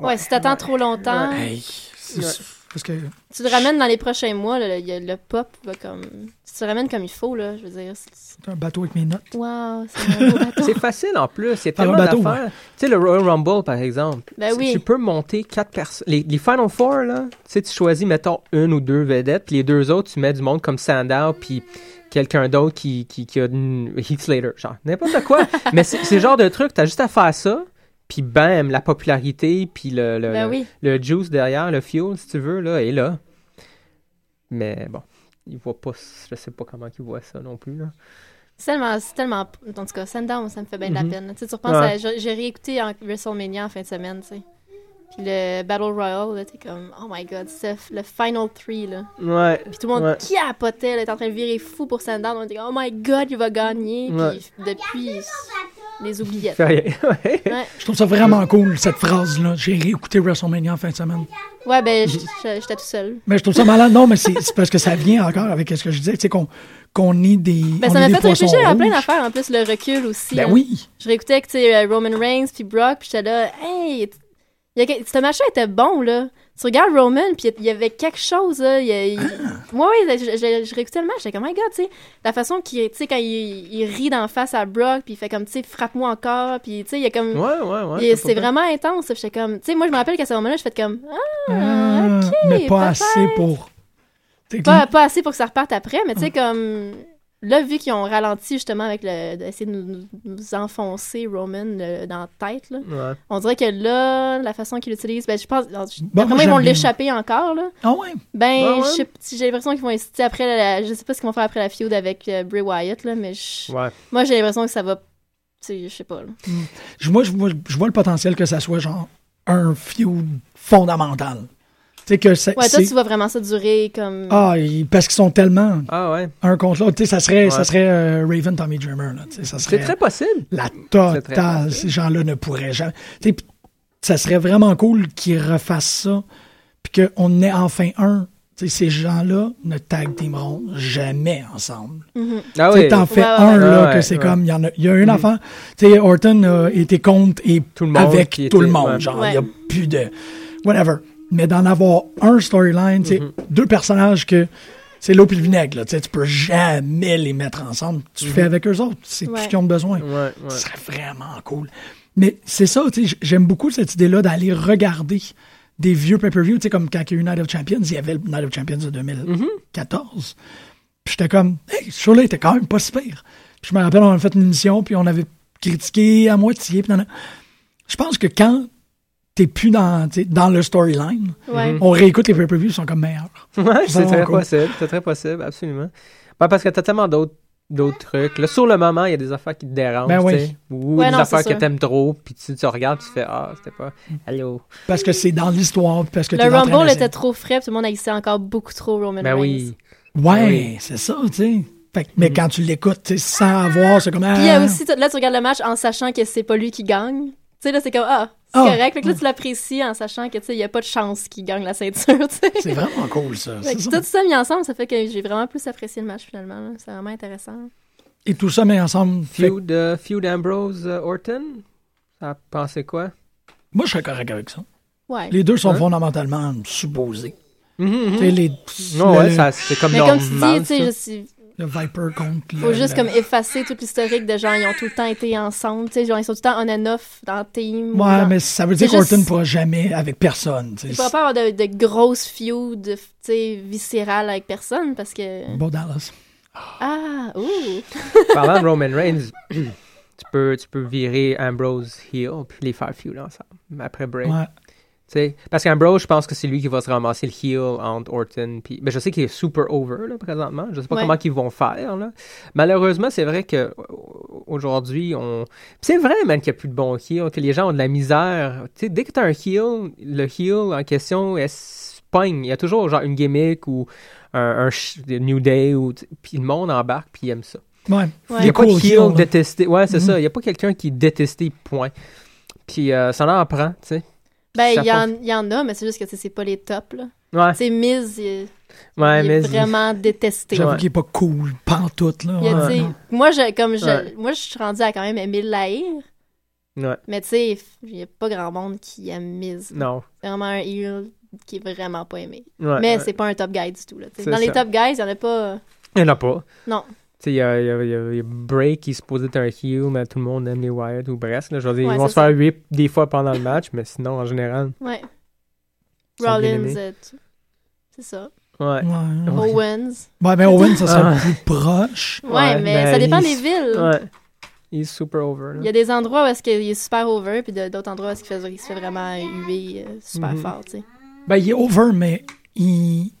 S7: Ouais, si t'attends trop longtemps,
S4: Hey, c'est-
S5: Ouais.
S4: Parce que.
S7: tu te ramènes dans les prochains mois, là, le pop va comme... Tu te ramènes comme il faut, là, je veux dire. c'est-
S4: un bateau avec mes notes.
S7: Wow, c'est un beau bateau.
S5: C'est facile en plus. Il y a tellement d'affaires. Tu sais, le Royal Rumble, par exemple.
S7: Ben
S5: tu-
S7: oui.
S5: Tu peux monter quatre personnes. Les, les Final Four, là, tu sais, tu choisis, mettons, une ou deux vedettes, puis les deux autres, tu mets du monde comme Sandow, puis quelqu'un d'autre qui, qui, qui a une Heath Slater. Genre, n'importe quoi. Mais c'est c'est le genre de truc, t'as juste à faire ça, puis bam, la popularité, puis le, le,
S7: Ben
S5: le-
S7: oui.
S5: le juice derrière, le fuel, si tu veux, là, est là. Mais bon, il voit pas, je sais pas comment il voit ça non plus, là.
S7: C'est tellement, tellement... En tout cas, Sandown, ça me fait bien de la
S5: Mhm.
S7: peine. Tu sais, tu repenses
S5: Ouais.
S7: à... J'ai réécouté en WrestleMania en fin de semaine, tu sais. Puis le Battle Royale, là, t'es comme... Oh my God, c'est le Final Three, là.
S5: Ouais.
S7: Puis tout le monde
S5: Ouais.
S7: capotait, là, était en train de virer fou pour Sandown. On était comme, oh my god, il va gagner.
S5: Ouais.
S7: Puis depuis, les oubliettes.
S5: Ouais.
S4: Je trouve ça vraiment cool, cette phrase-là. J'ai réécouté WrestleMania en fin de semaine.
S7: ouais ben, j'étais tout seul.
S4: Mais je trouve ça malade. Non, mais c'est parce que ça vient encore avec ce que je disais. Tu sais, qu'on qu'on est des.
S7: Ben,
S4: on
S7: ça
S4: est
S7: m'a
S4: des
S7: fait réfléchir à plein d'affaires, en plus, le recul aussi.
S4: Ben
S7: hein.
S4: oui.
S7: Je réécoutais que, tu sais, euh, Roman Reigns puis Brock, puis j'étais là, hey, ce match-là était bon, là. Tu regardes Roman, puis il y avait quelque chose, là. il il-
S4: Ah.
S7: Ouais, ouais, je, je- je réécoutais le match, j'étais comme, my god, tu sais, la façon qu'il, tu sais, quand il, il rit d'en face à Brock, puis il fait comme, tu sais, frappe-moi encore, puis tu sais, il y a comme.
S5: Ouais, ouais, ouais. c'est
S7: vraiment intense, j'étais comme, tu sais, moi, je me rappelle qu'à ce moment-là, je fais comme, ah,
S4: Ah, mais pas assez pour.
S7: Pas, pas assez pour que ça reparte après, mais tu sais, comme. Là, vu qu'ils ont ralenti justement avec le. d'essayer de nous, nous- enfoncer Roman euh, dans la tête, là.
S5: Ouais.
S7: On dirait que là, la façon qu'ils l'utilisent, ben, je pense.
S4: Bon,
S7: moi, ils vont l'échapper encore, là.
S4: Ah ouais?
S7: Ben,
S5: Ouais, ouais.
S7: je sais- j'ai l'impression qu'ils vont insister après. La, je sais pas ce qu'ils vont faire après la feud avec euh, Bray Wyatt, là, mais je-
S5: Ouais.
S7: moi, j'ai l'impression que ça va. Tu sais, je sais pas, là.
S4: Je, moi, je vois, je vois le potentiel que ça soit genre un feud fondamental. Tu sais, que c'est.
S7: Ouais, toi,
S4: c'est-
S7: tu vois vraiment ça durer comme.
S4: Ah, ils- parce qu'ils sont tellement
S5: Ah ouais.
S4: un contre l'autre. Tu sais, ça serait, ça serait euh, Raven Tommy Dreamer. Là, Tu sais, ça
S5: C'est
S4: serait
S5: très possible.
S4: la totale. Ces gens-là ne pourraient jamais. Tu sais, pis ça serait vraiment cool qu'ils refassent ça. Puis qu'on ait enfin un. Tu sais, ces gens-là ne tag teameront jamais ensemble.
S5: Ah
S4: Tu sais,
S5: oui.
S4: t'en fais
S7: Ouais,
S4: un,
S5: ouais.
S4: là,
S5: Ouais,
S4: que c'est
S5: ouais.
S4: comme, il y en a, il y a une
S5: Mhm.
S4: affaire. Tu sais, Orton a été contre et
S5: Tout le monde
S4: avec tout le monde. Genre, il
S7: Ouais.
S4: n'y a plus de. Whatever. Mais d'en avoir un storyline,
S5: Mhm.
S4: deux personnages que. C'est l'eau puis le vinaigre, là. Tu peux jamais les mettre ensemble. Tu le fais avec eux autres. C'est tout
S7: Ouais.
S4: ce qu'ils ont besoin.
S5: Ouais, ouais.
S4: Ce serait vraiment cool. Mais c'est ça, tu sais, j'aime beaucoup cette idée-là d'aller regarder des vieux pay-per-view, tu sais, comme quand il y a eu Night of Champions, il y avait le Night of Champions de 2014. Puis j'étais comme, hey, ce show-là était quand même pas si pire. Puis je me rappelle, on avait fait une émission, puis on avait critiqué à moitié. Je pense que quand t'es plus dans, tu sais, dans le storyline,
S7: Ouais.
S4: On réécoute les pay-per-views, ils sont comme meilleurs.
S5: Ouais, c'est très
S4: cool.
S5: possible. C'est très possible, absolument. Ben, parce que t'as tellement d'autres d'autres trucs. Là, sur le moment, il y a des affaires qui te dérangent,
S4: Ben oui.
S5: tu sais, ou
S7: Ouais,
S5: des
S7: non,
S5: affaires que t'aimes trop, puis tu, tu regardes, tu fais ah, c'était pas. Allô.
S4: Parce que c'est dans l'histoire, puis parce que
S7: Le Rumble était trop frais, puis tout le monde haïssait encore beaucoup trop Roman
S5: Ben
S7: Reigns.
S5: oui.
S4: Ouais,
S5: Oui.
S4: c'est ça, tu sais. Fait que- mais quand tu l'écoutes, tu sais, sans avoir, c'est comme.
S7: Puis il y a
S4: ah,
S7: aussi, là, tu regardes le match en sachant que c'est pas lui qui gagne. Tu sais, là, c'est comme, ah, c'est
S4: Ah.
S7: correct. Fait que là, tu l'apprécies en sachant que, tu sais, il y a pas de chance qu'il gagne la ceinture, tu sais.
S4: C'est vraiment cool, ça.
S7: Fait que
S4: ça.
S7: tout ça mis ensemble, ça fait que j'ai vraiment plus apprécié le match, finalement. C'est vraiment intéressant.
S4: Et tout ça met ensemble. fait-
S5: Feud, euh, feud Ambrose euh, Orton? Ça a pensé quoi?
S4: Moi, je serais correct avec ça.
S7: Ouais.
S4: Les deux sont
S5: Hein?
S4: fondamentalement supposés. Tu sais, les,
S5: Non,
S4: le,
S5: ouais, ça, c'est comme
S7: Mais comme tu dis,
S5: normal.
S7: tu sais, je suis-
S4: le Viper contre.
S7: faut
S4: le-
S7: juste
S4: le-
S7: comme effacer tout l'historique de gens, ils ont tout le temps été ensemble, tu sais, genre, ils sont tout le temps on and off dans le team. ou
S4: Ouais,
S7: dans-
S4: mais ça veut dire qu'Orton
S7: juste-
S4: ne pourra jamais avec personne. tu sais.
S7: Il faut pas avoir de, de grosses feuds, tu sais, viscérales avec personne, parce que...
S4: Bon Dallas.
S7: Ah, ouh!
S5: Parlant de Roman Reigns, tu peux, tu peux virer Ambrose heel puis les faire feud ensemble après break.
S4: Ouais.
S5: Tu sais, Parce qu'Ambrose, je pense que c'est lui qui va se ramasser le heel entre Orton. Puis, ben, je sais qu'il est super over là, présentement. Je sais pas
S7: Ouais.
S5: comment ils vont faire. Là. Malheureusement, c'est vrai que au- aujourd'hui, on. C'est vrai, man, qu'il n'y a plus de bons heels, que les gens ont de la misère. Tu sais, dès que tu as un heel, le heel en question, elle se pogne. Il y a toujours genre une gimmick ou un, New Day. Ou, puis le monde embarque puis il aime ça.
S4: Ouais.
S5: Il n'y a pas de heel détesté. Ouais, c'est
S4: Mhm.
S5: ça. Il n'y a pas quelqu'un qui est détesté, point. Puis euh, ça en prend, tu sais.
S7: Ben, il y, en- il y en a, mais c'est juste que c'est pas les tops, là.
S5: Ouais,
S7: sais, Miz, il,
S5: ouais,
S7: il est vraiment détesté.
S4: J'avoue
S5: Ouais.
S4: qu'il est pas cool, pantoute, là.
S7: Il a,
S4: Ouais,
S7: moi, je, comme je,
S5: Ouais.
S7: moi, je suis rendue à quand même aimer le haïr,
S5: Ouais,
S7: mais tu sais, il y a pas grand monde qui aime Miz.
S5: non.
S7: C'est vraiment un heel qui est vraiment pas aimé.
S5: Ouais,
S7: mais
S5: ouais.
S7: c'est pas un top guy du tout, là.
S5: C'est
S7: Dans les top guys, il y en a pas...
S5: Il n'y en a pas.
S7: Non.
S5: Il y a, il y, y a- Bray qui supposé être un heel, mais tout le monde aime les Wyatt ou bref. Là, je veux dire,
S7: Ouais,
S5: ils vont se faire whip des fois pendant le match, mais sinon, en général,
S7: Ouais. Rollins, c'est ça.
S5: Ouais.
S4: Ouais.
S7: Owens.
S4: Ouais, mais Owen, ça serait
S5: Ah.
S4: plus proche.
S7: Ouais,
S5: Ouais,
S7: mais ça dépend
S5: il-
S7: des villes.
S5: Ouais. Il est super over. là.
S7: Il y a des endroits où est-ce qu'il est super over, puis d'autres endroits où est-ce qu'il se fait vraiment huer euh, super
S5: Mhm.
S7: fort, tu sais.
S4: Ben, il est over, mais il.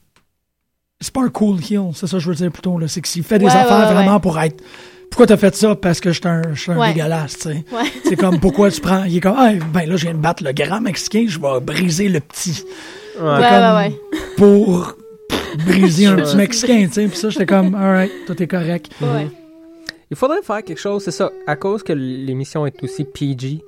S4: C'est pas un cool heel, c'est ça que je veux dire plutôt. là. C'est que s'il fait des
S7: Ouais,
S4: affaires
S7: ouais, ouais,
S4: vraiment
S7: ouais.
S4: pour être. Pourquoi t'as fait ça? Parce que je suis un, je suis un
S7: Ouais.
S4: dégueulasse, tu sais.
S7: Ouais.
S4: C'est comme pourquoi tu prends. Il est comme, ah, ben là, je viens de battre le grand Mexicain, je vais briser le petit.
S5: Ouais.
S7: Ouais,
S4: comme-
S7: ouais, ouais.
S4: Pour pff, briser un petit Mexicain, tu sais. Puis ça, j'étais comme, alright, tout est correct.
S7: Ouais.
S5: Il faudrait faire quelque chose, c'est ça. À cause que l'émission est aussi PG,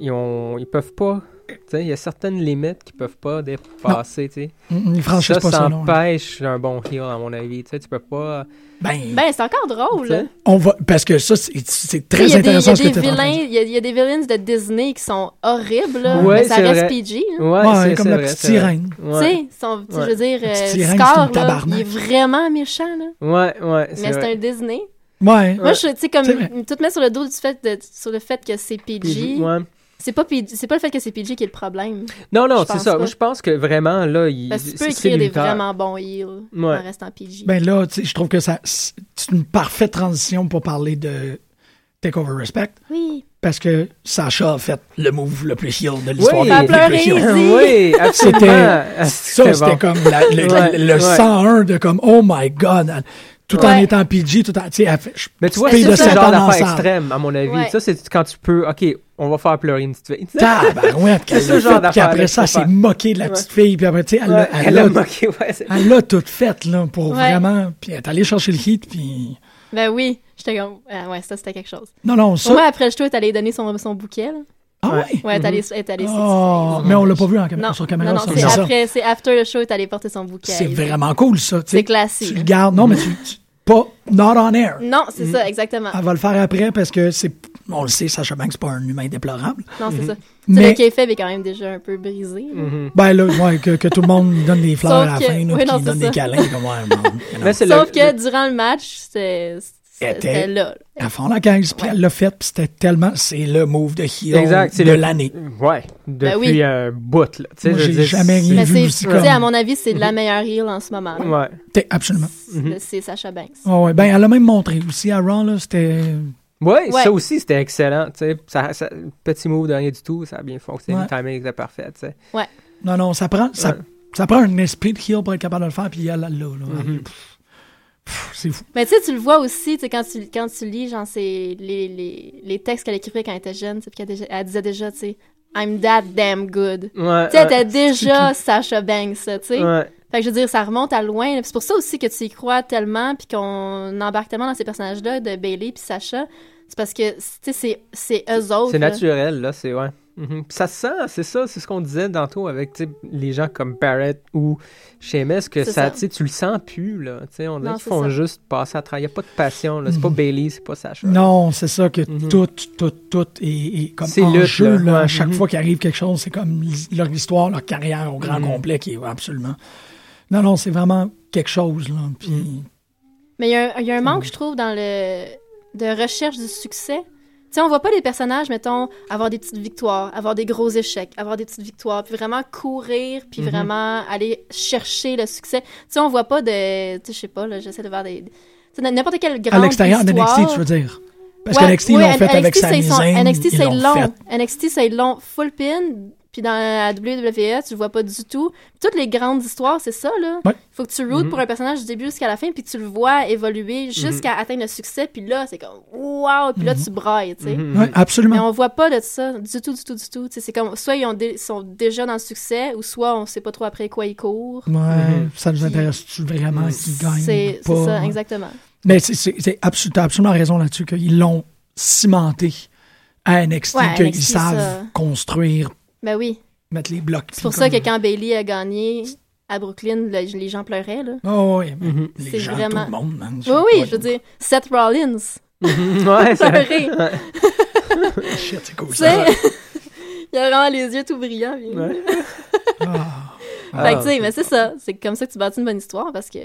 S5: ils, ont, ils peuvent pas. Tu Il y a certaines limites qu'ils peuvent pas dépasser. tu sais.
S4: Mm,
S5: Ça,
S4: pas
S5: ça
S4: ça,
S5: empêche un bon heel, à mon avis. Tu sais, tu peux pas.
S4: Ben,
S7: Ben, c'est encore drôle.
S5: tu
S4: on va, parce que ça, c'est très intéressant
S7: a
S4: ce que
S7: des
S4: tu
S7: il y, y a des villains de Disney qui sont horribles, là,
S5: Ouais,
S7: mais ça
S5: c'est
S7: reste
S5: vrai.
S7: PG. là.
S5: Ouais,
S4: Ouais,
S5: c'est-
S4: comme la petite sirène.
S7: Tu
S5: Ouais.
S7: sais, tu je veux dire, euh, Scar, là,
S4: tabarnak.
S7: il est vraiment méchant, là.
S5: Ouais, ouais,
S7: Mais
S5: c'est
S7: un Disney.
S4: Ouais.
S7: Moi, je, tu sais, comme, tout mettre sur le dos du fait de, sur le fait que c'est PG.
S5: Ouais.
S7: C'est pas, PG c'est pas le fait que c'est PG qui est le problème.
S5: Non, non, c'est ça.
S7: pas.
S5: Moi, je pense que vraiment, là, il.
S7: Parce que tu peux écrire des vraiment bons
S5: Ouais.
S7: en restant PG.
S4: Ben là, tu sais, je trouve que ça, c'est une parfaite transition pour parler de Takeover Respect.
S7: oui.
S4: Parce que Sacha a fait le move le plus heel de l'histoire
S5: Oui.
S4: des
S5: oui, absolument.
S4: Ça, c'était
S5: bon.
S4: comme la- le,
S5: Ouais,
S4: le
S5: ouais.
S4: 101 de comme, oh my god, tout en étant PG, tout en, tu sais, elle fait, je-
S5: Mais tu vois, c'est
S7: c'est
S5: le genre d'affaire extrême, à mon avis.
S7: Ouais.
S5: Ça, c'est quand tu peux, OK, on va faire pleurer une petite fille.
S4: Tabarouette,
S5: C'est ce
S4: l'a
S5: genre
S4: fait, puis après ça,
S5: faut
S4: elle s'est
S5: faire.
S4: moquée de la petite fille, puis après, tu sais, elle,
S5: Ouais,
S4: l'a- elle
S5: elle a
S4: l'a-
S5: moqué, ouais. c'est-
S4: elle l'a toute faite, là, pour
S7: Ouais.
S4: vraiment, puis elle est allée chercher le hit, puis...
S7: Ben oui. J'étais comme, ah ouais, ça, c'était quelque chose.
S4: Non, non, ça...
S7: Moi, après le show, elle est allée donner son, son bouquet, là.
S4: Ah ouais?
S7: Ouais, elle est allée, elle est allée
S4: Oh, mais on l'a pas vu en caméra,
S7: Non,
S4: sur caméra,
S7: non,
S4: ça,
S7: non,
S4: c'est ça.
S7: après, c'est after le show, elle est allée porter son bouquet.
S4: C'est vraiment cool, ça.
S7: C'est classique.
S4: Tu le gardes, non, mais tu, tu- pas, not on air.
S7: Non, c'est ça, exactement.
S4: Elle va le faire après parce que c'est, on le sait, Sacha Banks, c'est pas un humain déplorable.
S7: Non, c'est ça. Tu sais,
S4: Mais-
S7: le kayfabe est quand même déjà un peu brisé.
S5: Mhm.
S4: Ben là, ouais, que, que tout le monde donne des fleurs
S7: Sauf
S4: à la
S7: que-
S4: fin, là,
S7: oui, non,
S4: donne
S7: ça.
S4: des câlins, comme ouais,
S5: c'est
S7: Sauf
S5: le-
S7: que durant le match, c'était
S4: était-
S7: c'était là.
S4: À fond la caisse, puis
S7: Ouais.
S4: elle l'a fait, puis c'était tellement, c'est le move de
S5: c'est
S4: de
S5: le-
S4: l'année.
S5: Ouais, depuis
S7: Ben oui.
S5: un bout, là. Tu sais,
S4: Moi, j'ai jamais rien
S7: Mais
S4: vu aussi comme-
S7: à mon avis, c'est de la meilleure heel en ce moment. là.
S5: Ouais.
S4: T'es- Absolument.
S7: C'est Sacha Banks.
S4: Oh, ouais, ben, elle a même montré aussi à Raw, là, c'était,
S5: Ouais,
S7: Ouais.
S5: ça aussi, c'était excellent. Tu sais, ça, ça- petit move de rien du tout, ça a bien fonctionné.
S4: Ouais.
S5: Le timing était parfait, tu sais.
S4: non, non, ça prend, ça,
S5: Ouais.
S4: ça prend un esprit de heel pour être capable de le faire, puis elle, elle l'a, là.
S5: Mhm.
S4: Pff, pff, c'est fou.
S7: Mais tu sais, tu le vois aussi, quand tu, quand tu lis, genre, c'est les, les, les textes qu'elle écrivait quand elle était jeune, puis déjà- elle disait déjà, tu sais, I'm that damn good.
S5: Ouais.
S7: Tu sais, elle était déjà Sacha Banks, tu sais.
S5: Ouais.
S7: Fait que je veux dire, ça remonte à loin. C'est pour ça aussi que tu y crois tellement, puis qu'on embarque tellement dans ces personnages-là, de Bailey puis Sacha. C'est parce que, tu sais, c'est- eux autres.
S5: C'est naturel, là, c'est ouais. Mhm. Ça se sent, c'est ça, c'est ce qu'on disait tantôt avec les gens comme Barrett ou Sheamus, que
S7: C'est
S5: ça,
S7: ça.
S5: tu le sens plus, là. Tu sais, on dirait
S7: Non,
S5: qu'ils
S7: c'est
S5: font
S7: ça.
S5: juste passer à travers. Il n'y a pas de passion, là. C'est pas
S4: Mhm.
S5: Bailey, c'est pas Sacha.
S4: Non, c'est ça que
S5: Mhm.
S4: tout, tout, tout est, est comme
S5: C'est
S4: en
S5: lutte,
S4: jeu.
S5: là.
S4: Chaque fois qu'il arrive quelque chose, c'est comme leur histoire, leur carrière au grand complet qui est absolument. Non, non, c'est vraiment quelque chose. Là. Puis.
S7: Mais il y, a un- il y a un manque, je trouve, dans le de recherche du succès. Sais, on voit pas les personnages, mettons, avoir des petites victoires, avoir des gros échecs, avoir des petites victoires, puis vraiment courir, puis
S5: Mhm.
S7: vraiment aller chercher le succès. Tu sais, on voit pas de... Tu sais, je sais pas, là, j'essaie de voir des... n'importe quelle grande
S4: à l'extérieur d'NXT, tu veux dire? Parce
S7: Ouais,
S4: qu'NXT, ils l'ont fait avec
S7: NXT,
S4: Sami
S7: c'est son-
S4: Zayn.
S7: NXT, c'est long.
S4: fait.
S7: NXT, c'est long. Full pin. Puis dans la WWE, tu le vois pas du tout. Toutes les grandes histoires, c'est ça, là.
S4: Ouais.
S7: Faut que tu routes
S5: Mhm.
S7: pour un personnage du début jusqu'à la fin, puis tu le vois évoluer jusqu'à atteindre le succès. Puis là, c'est comme, wow! Puis là,
S4: Mhm.
S7: tu brailles, tu sais.
S5: Mhm.
S4: Ouais,
S7: Mais
S4: absolument.
S7: on voit pas de ça du tout, du tout, du tout. Tu sais, c'est comme, soit ils ont dé- sont déjà dans le succès, ou soit on sait pas trop après quoi ils courent.
S4: Ouais,
S5: Mhm.
S4: ça nous intéresse-tu vraiment qu'ils gagnent
S7: C'est
S4: ou pas?
S7: c'est ça, exactement.
S4: Mais c'est- c'est c'est absu- t'as absolument raison là-dessus, qu'ils l'ont cimenté à NXT,
S7: Ouais,
S4: qu'ils
S7: NXT,
S4: savent
S7: ça.
S4: construire,
S7: Ben oui.
S4: mettre les blocs.
S7: C'est pour ça que quand Bailey a gagné à Brooklyn, le- les gens pleuraient, là.
S4: Oh, oui, mais
S5: Mhm.
S4: les
S7: C'est
S4: gens,
S7: vraiment-
S4: tout le monde, man.
S7: Oui, oui, je veux dire, Seth Rollins.
S5: Mhm. Ouais, c'est
S7: Pleurer.
S4: Shit, c'est cool,
S7: Tu
S4: ça.
S7: il a vraiment les yeux tout brillants. puis-
S5: Ouais.
S4: Ah.
S7: Fait que,
S5: Ah,
S7: tu sais, mais c'est ça. C'est comme ça que tu bâtis une bonne histoire parce que.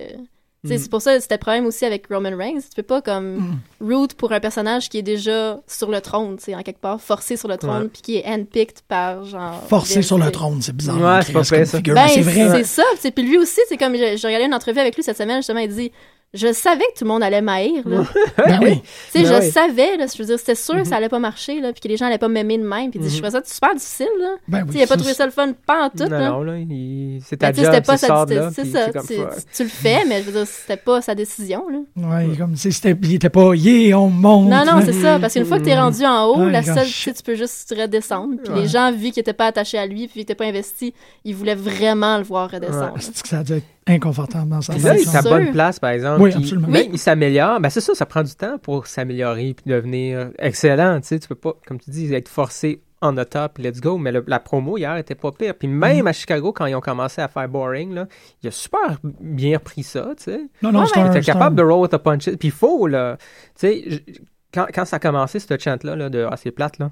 S5: Mm.
S7: C'est pour ça c'était le problème aussi avec Roman Reigns. Tu peux pas comme root pour un personnage qui est déjà sur le trône, tu sais, en quelque part, forcé sur le trône, puis qui est handpicked par genre.
S4: Forcé sur le trône, c'est bizarre.
S5: Ouais,
S4: hein,
S5: c'est pas ça.
S4: figure,
S7: Ben,
S4: c'est
S7: c'est
S4: vrai.
S7: ça. tu sais, Puis lui aussi, c'est comme j'ai regardé une entrevue avec lui cette semaine, justement, il dit Je savais que tout le monde allait m'haïr. là.
S4: Ben oui.
S7: Tu sais,
S5: Ben
S7: je
S5: oui.
S7: savais, là, je veux dire, c'était sûr que ça allait pas marcher, là, puis que les gens allaient pas m'aimer de même. Puis dit, je trouvais ça super difficile, là.
S4: Ben
S7: Tu
S4: oui,
S7: il a pas trouvé ça le fun, pas en tout,
S5: Non,
S7: là.
S5: non, là, il- c'est
S7: Mais
S5: ta
S7: tu sais,
S5: job,
S7: c'était pas sa C'est ça. Tu, le fais, mais je veux dire, c'était pas sa décision, là.
S4: Ouais, comme si c'était, il était pas, yeah, on monte.
S7: Non, non, c'est ça. Parce qu'une fois que t'es rendu en haut, la seule, tu peux juste redescendre. Puis les gens, vu qu'ils étaient pas attachés à lui, puis qu'ils étaient pas investis, ils voulaient vraiment le voir redescendre.
S4: C'est que ça a dû être inconfortable dans sa
S5: Puis là, il
S7: sûr.
S5: bonne place, par exemple.
S4: Oui,
S5: puis
S4: absolument.
S5: Même, il s'améliore. Ben, c'est ça, ça prend du temps pour s'améliorer puis devenir excellent. Tu sais, tu peux pas, comme tu dis, être forcé on the top, let's go. Mais le- la promo hier était pas pire. Puis même
S4: Mhm.
S5: à Chicago, quand ils ont commencé à faire boring, là, il a super bien repris ça, tu sais.
S4: Non, non,
S7: Ouais,
S4: un.
S5: Il était
S4: un-
S5: capable de roll with a punch. Puis il faut, là. Tu sais, j- quand, quand ça a commencé, ce chant-là, là, de Ah, c'est plate, là,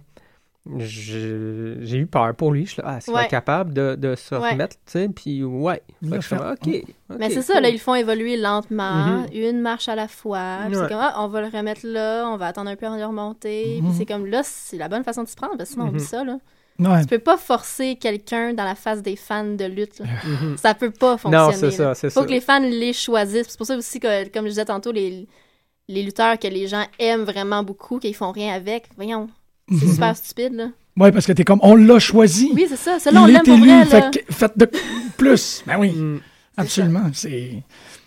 S5: j'ai eu peur pour lui. Je suis là, ah,
S7: Ouais.
S5: capable de, de se
S7: Ouais.
S5: remettre, tu sais. Puis ouais. Fait que je comme, OK.
S7: Mais c'est ça, là, ils le font évoluer lentement,
S5: Mhm.
S7: une marche à la fois. Puis
S5: Ouais.
S7: c'est comme, ah, on va le remettre là, on va attendre un peu avant de remonter. Puis c'est comme, là, c'est la bonne façon de se prendre, parce que sinon, on
S5: Mhm.
S7: oublie ça, là.
S4: Ouais.
S7: Tu peux pas forcer quelqu'un dans la face des fans de lutte, là. Ça peut pas fonctionner.
S5: Non, c'est
S7: là.
S5: ça, c'est
S7: Faut
S5: ça.
S7: que les fans les choisissent. C'est pour ça aussi que, comme je disais tantôt, les, les lutteurs que les gens aiment vraiment beaucoup, qu'ils font rien avec, voyons, c'est
S4: Mhm.
S7: super stupide, là.
S4: Ouais, parce que t'es comme, on l'a choisi.
S7: Oui, c'est ça. Celui-là, on l'aime pour
S4: élu,
S7: vrai,
S4: fait
S7: là.
S4: faites de plus. Ben oui,
S5: Mm.
S4: absolument. C'est.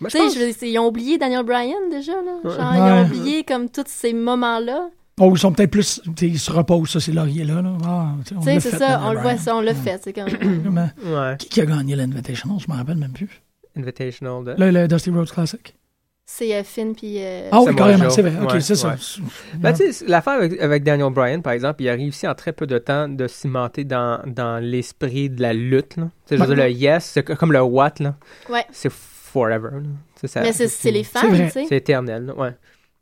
S5: Je
S7: Tu sais,
S5: pense-
S7: je veux dire, c'est- ils ont oublié Daniel Bryan déjà, là.
S5: Ouais.
S7: Genre, ils ont oublié comme tous ces moments-là.
S4: Oh, ils sont peut-être plus. Ils se reposent, ça, c'est laurier-là. Là. Ah, tu sais,
S7: c'est
S4: fait,
S7: ça,
S4: Daniel
S7: on le voit, ça, on l'a fait. C'est comme.
S5: Ouais.
S4: Qui, qui a gagné l'Invitational Je me rappelle même plus.
S5: Invitational de?
S4: Là, le Dusty Rhodes Classic.
S7: C'est euh, Finn puis. euh,
S4: Ah oui, carrément, c'est vrai. Ok,
S5: Ouais,
S4: c'est ça.
S5: Ben, tu sais, l'affaire avec, avec Daniel Bryan, par exemple, il a réussi en très peu de temps de cimenter dans, dans l'esprit de la lutte. Là. Tu sais, Je veux dire, le yes, c'est comme le what, là.
S7: Ouais.
S5: C'est forever. là. Ça-
S7: Mais c'est c'est les fans,
S4: C'est vrai.
S7: tu sais.
S5: C'est éternel, là, ouais.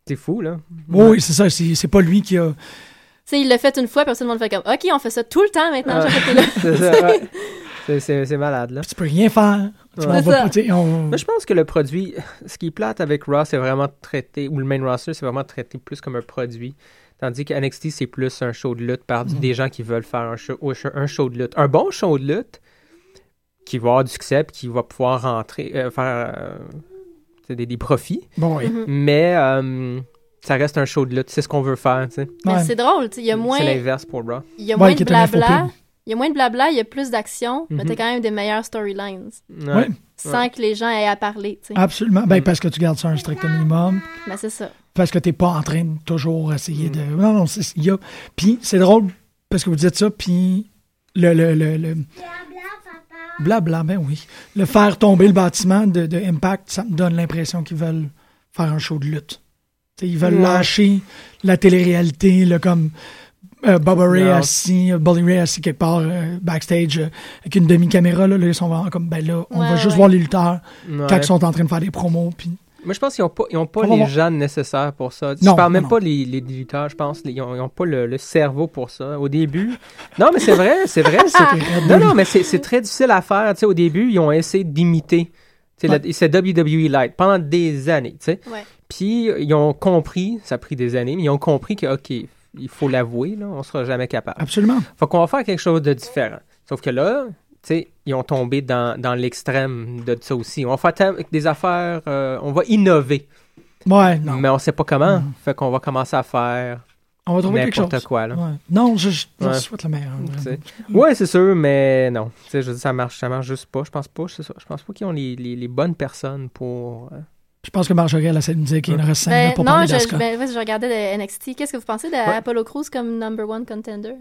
S5: C'est fou, là.
S4: Oui, oui, c'est ça. C'est c'est pas lui qui a.
S7: Tu sais, il l'a fait une fois, puis tout le monde fait comme, OK, on fait ça tout le temps maintenant. Là.
S5: C'est ça, ouais. C'est- C'est c'est malade, là.
S4: Tu peux rien faire. On va pas, on-
S5: je pense que le produit, ce qui est plate avec Raw, c'est vraiment traité, ou le main roster, c'est vraiment traité plus comme un produit. Tandis que NXT, c'est plus un show de lutte par des gens qui veulent faire un show, un show de lutte. Un bon show de lutte qui va avoir du succès puis qui va pouvoir rentrer, euh, faire euh, des, des profits.
S4: Bon, oui.
S7: Mhm.
S5: Mais euh, ça reste un show de lutte. C'est ce qu'on veut faire. tu sais.
S7: Mais
S4: Ouais.
S7: c'est drôle, tu sais. Il y a moins,
S5: C'est l'inverse pour Raw.
S7: il y a
S4: Ouais,
S7: moins de blabla. Il y a moins de blabla, il y a plus d'action, mais
S5: Mhm.
S7: t'as quand même des meilleures storylines.
S5: Ouais.
S4: Ouais.
S7: Sans que les gens aient à parler.
S4: Absolument. Ben,
S5: Mm.
S4: parce que tu gardes ça un strict minimum.
S7: Mais c'est ça.
S4: Parce que t'es pas en train de toujours essayer
S5: Mm.
S4: de. Non, non, c'est- il y a. Puis c'est drôle parce que vous dites ça, puis le. le, le, le... Blabla, ben oui. Le faire tomber le bâtiment de, de Impact, ça me donne l'impression qu'ils veulent faire un show de lutte. T'sais, ils veulent lâcher la télé-réalité, là, comme euh, Bubba Ray
S5: Non.
S4: assis, Bully Ray assis quelque part euh, backstage euh, avec une demi-caméra. Là, là, ils sont vraiment comme, ben là, on
S7: Ouais,
S4: va juste voir les lutteurs
S5: Ouais.
S4: quand ils sont en train de faire des promos. Puis
S5: Moi, je pense qu'ils n'ont pas, ils ont pas
S4: On
S5: les gens nécessaires pour ça.
S4: Non,
S5: je parle même
S4: non.
S5: pas les, les lutteurs, je pense. Ils n'ont pas le, le cerveau pour ça. Au début. Non, mais c'est vrai, c'est vrai. c'est- non, non, mais c'est c'est très difficile à faire. Tu sais, au début, ils ont essayé d'imiter. C'est WWE Light pendant des années. Puis, ils ont compris, ça a pris des années, mais ils ont compris que, OK, il faut l'avouer, là, on sera jamais capable.
S4: absolument.
S5: Faut qu'on va faire quelque chose de différent. Sauf que là, tu sais, ils ont tombé dans, dans l'extrême de ça aussi. On va faire des affaires, euh, on va innover.
S4: Ouais, non.
S5: Mais on sait pas comment.
S4: Mhm.
S5: Fait qu'on va commencer à faire
S4: On va trouver quelque chose.
S5: n'importe quoi. Là.
S4: Ouais. Non, je, je, souhaite le meilleur.
S5: Ouais, c'est sûr, mais non. Tu sais, je veux dire, ça marche, ça marche juste pas. Je pense pas, c'est ça. Je pense pas qu'ils ont les, les, les bonnes personnes pour. euh,
S4: Je pense que Marjorie, elle essaie de me dire qu'il nous reste 5
S7: Ben,
S4: minutes pour
S7: non,
S4: parler d'Asuka.
S7: ben, ouais, je regardais de NXT. Qu'est-ce que vous pensez d'Apollo Crews comme number one contender?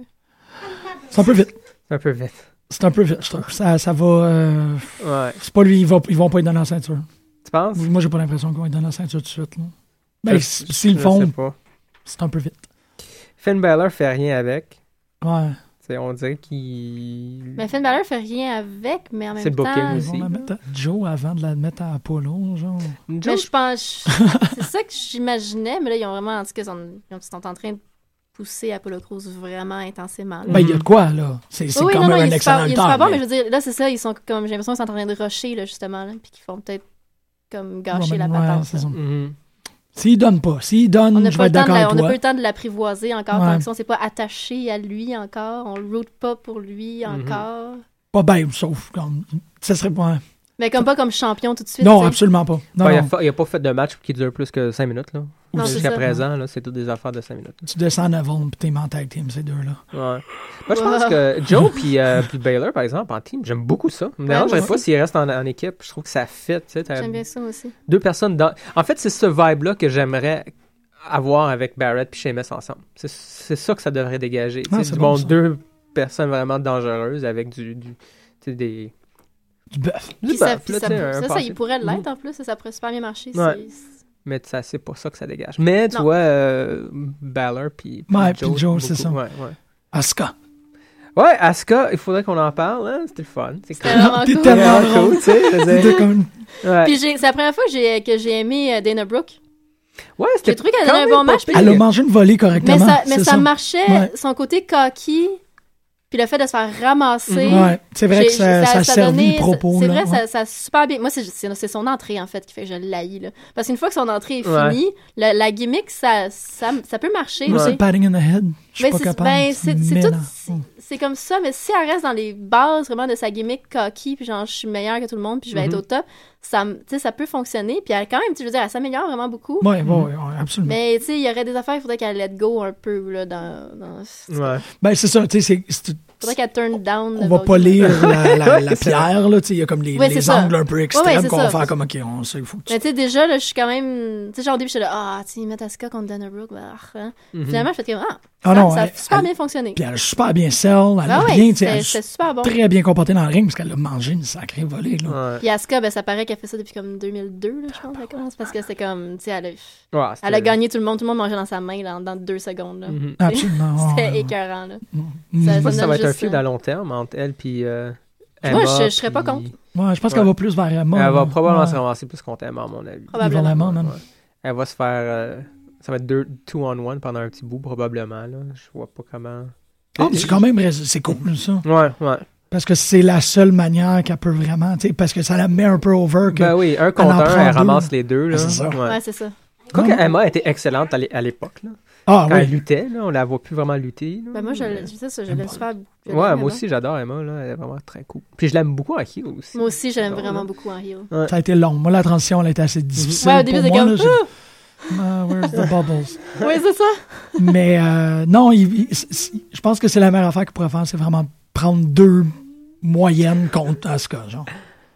S4: C'est un peu vite.
S5: un peu vite.
S4: C'est un peu vite, je trouve. Ça, ça va. euh,
S5: Ouais.
S4: c'est pas lui, ils vont, ils vont pas lui donner la ceinture.
S5: Tu penses?
S4: Moi, j'ai pas l'impression qu'ils vont lui donner la ceinture tout de suite. là. Ben, s'ils le font, c'est un peu vite.
S5: Finn Balor fait rien avec.
S4: Ouais.
S5: On dirait qu'il.
S7: Mais Finn Balor fait rien avec, mais en
S5: C'est
S7: même
S5: le booking
S7: temps...
S4: Ils
S5: aussi.
S4: vont la mettre à Joe avant de la mettre à Apollo, genre.
S7: Mais
S5: Joe,
S7: je pense... c'est ça que j'imaginais, mais là, ils ont vraiment... En tout cas, ils sont, ils sont en train de pousser Apollo Crews vraiment intensément. là.
S4: Ben, il y a de quoi, là. C'est c'est
S7: oui,
S4: quand
S7: non, non,
S4: même
S7: il
S4: un
S7: super,
S4: excellent
S7: il est super bon,
S4: mais-
S7: mais je veux dire, là, c'est ça, ils sont comme... J'ai l'impression qu'ils sont en train de rusher, là, justement, là, puis qu'ils font peut-être comme gâcher la patente.
S4: c'est. S'il donne pas, s'il donne,
S7: On
S4: je vais
S7: le
S4: être d'accord avec
S7: on n'a pas
S4: toi.
S7: eu le temps de l'apprivoiser encore,
S4: Ouais.
S7: tant que ça, on s'est pas attaché à lui encore, on le route pas pour lui
S4: Mhm.
S7: encore.
S4: Pas bien, sauf comme. Ça serait pas.
S7: Mais comme pas comme champion tout de suite.
S4: Non, absolument pas. Non,
S5: Ouais,
S4: non.
S5: il a pas fait de match qui dure plus que 5 minutes. Là.
S7: Non, c'est
S5: Jusqu'à
S7: ça.
S5: présent, là, c'est toutes des affaires de 5 minutes.
S4: Tu descends à Neville, puis t'es en tag team, ces deux-là.
S5: Ouais. Moi, je pense que Joe puis, euh, puis Baylor, par exemple, en team, j'aime beaucoup ça. Me
S7: Ouais,
S5: dérangerait
S7: moi
S5: pas s'ils restent en, en équipe. Je trouve que ça fit. Tu sais, t'as
S7: J'aime bien ça aussi.
S5: deux personnes dans. En fait, c'est ce vibe-là que j'aimerais avoir avec Barrett puis Sheamus ensemble. C'est, c'est ça que ça devrait dégager.
S4: Ah, c'est
S5: du
S4: bon,
S5: deux personnes vraiment dangereuses avec du, du tu sais, des
S4: du bœuf.
S5: Du
S7: Puis ça,
S5: bœuf, là,
S7: ça, ça, ça,
S5: pâté.
S7: il pourrait l'être en plus. Ça, ça pourrait super bien marcher.
S5: Ouais. Mais ça, c'est pas ça que ça dégage. Mais tu
S7: Non.
S5: vois, euh, Balor puis
S4: Ouais, puis Joe, c'est ça.
S5: Ouais, ouais.
S4: Asuka.
S5: Ouais, Asuka, il faudrait qu'on en parle. Hein? C'était le fun. C'est
S7: C'était
S5: cool.
S4: tellement
S5: cool, tu sais,
S4: comme-
S5: Ouais,
S7: Puis j'ai- c'est la première fois que j'ai que j'ai aimé euh, Dana Brooke.
S5: ouais
S7: J'ai
S5: c'était
S7: trouvé qu'elle donnait un bon match.
S4: Elle a mangé une volée correctement.
S7: Mais ça, mais ça, marchait,
S4: Ouais.
S7: son côté cocky, puis le fait de se faire ramasser.
S4: Ouais, c'est vrai que ça, ça,
S7: ça
S4: servit
S7: donnait-
S4: le propos.
S7: C'est vrai,
S4: ouais.
S7: ça, ça a super bien. Moi, c'est- c'est c'est son entrée, en fait, qui fait que je l'haïs. là. Parce qu'une fois que son entrée est
S5: Ouais.
S7: finie, la, la gimmick, ça, ça, ça peut marcher.
S4: Moi,
S7: tu
S4: c'est padding in the head. Je suis
S7: Mais
S4: pas
S7: c'est
S4: capable.
S7: ben, c'est- c'est
S4: Mais
S7: tout. c'est- C'est comme ça, mais si elle reste dans les bases vraiment de sa gimmick cocky, puis genre je suis meilleure que tout le monde, puis je vais être au top, ça, me- tu sais, ça peut fonctionner. Puis elle, quand même, je veux dire, elle s'améliore vraiment beaucoup.
S4: Ouais, ouais, ouais, absolument.
S7: Mais tu sais, il y aurait des affaires, il faudrait qu'elle let go un peu là, dans. dans...
S5: Ouais.
S4: Ben, c'est ça, tu sais, c'est- c'est-
S7: faudrait qu'elle turn down.
S4: on va pas lire la, la, la pierre, là, tu sais, il y a comme les,
S7: Ouais,
S4: les angles un peu extrêmes
S7: Ouais,
S4: qu'on va faire comme, OK, on sait, il faut que tu...
S7: Mais tu sais, déjà, là, je suis quand même. Tu sais, genre au début, j'étais là, ah, tu sais, mettre Asuka contre Dana Brooke, bah, hein.
S5: Mhm.
S7: Finalement, je fais comme, ah,
S4: Ah
S7: ça,
S4: non,
S7: ça a
S4: elle-
S7: super
S4: elle-
S7: bien fonctionné.
S4: Puis elle a super bien sell, elle
S7: Ben
S4: a bien, tu sais,
S7: super bon.
S4: très bien comporté dans le ring parce qu'elle a mangé une sacrée volée, là.
S5: Ouais.
S7: Puis Asuka, ben, ça paraît qu'elle fait ça depuis comme 2002, là, je pense, elle parce que c'est comme, tu sais, elle a, elle gagné tout le monde, tout le monde mangeait dans sa main dans, dans deux secondes, là.
S5: Mhm.
S4: Absolument.
S7: C'était écœurant, là.
S5: Je sais
S7: Ça-
S5: va être feud à long terme entre elle puis euh,
S7: Moi,
S5: Emma,
S7: je- je serais pas
S5: puis-
S7: contre.
S4: Ouais, je pense
S5: Ouais.
S4: qu'elle va plus vers Emma.
S5: Elle va
S4: là.
S5: probablement
S4: Ouais.
S5: se ramasser plus contre Emma, à mon avis.
S7: Probablement.
S4: Même.
S5: Ouais. Elle va se faire. euh, ça va être deux, two on one pendant un petit bout, probablement. Là. Je vois pas comment.
S4: Ah, mais c'est quand même, rais- c'est cool, ça.
S5: Ouais, ouais.
S4: Parce que c'est la seule manière qu'elle peut vraiment, tu sais, parce que ça la met un peu over que...
S5: Ben oui, un contre
S4: en
S5: un,
S4: prend
S5: elle
S4: deux.
S5: ramasse les deux. Là.
S4: C'est ça.
S5: Ouais.
S7: Ça.
S5: Quoique
S4: Non, non.
S5: Emma était excellente à l'é- à l'époque. là.
S4: Ah
S5: Quand elle luttait, là, on la voit plus vraiment lutter. là.
S7: Ben, moi, je, je sais ça, je l'aime super. je
S5: Ouais,
S7: l'aime
S5: moi aussi, j'adore Emma. Là. Elle est vraiment très cool. Puis je l'aime beaucoup à heel aussi.
S7: Moi aussi, je l'aime
S5: J'adore,
S7: vraiment
S5: là.
S7: beaucoup en heel.
S4: Ça a été long. Moi, la transition, elle a été assez difficile
S7: Ouais, au début,
S4: pour
S7: c'est
S4: moi.
S7: comme,
S4: j'ai- Ah, where's the bubbles?
S7: Oui, c'est ça.
S4: Mais euh, non, il- il- c- c- je pense que c'est la meilleure affaire qu'il pourrait faire, c'est vraiment prendre deux moyennes contre Asuka, genre.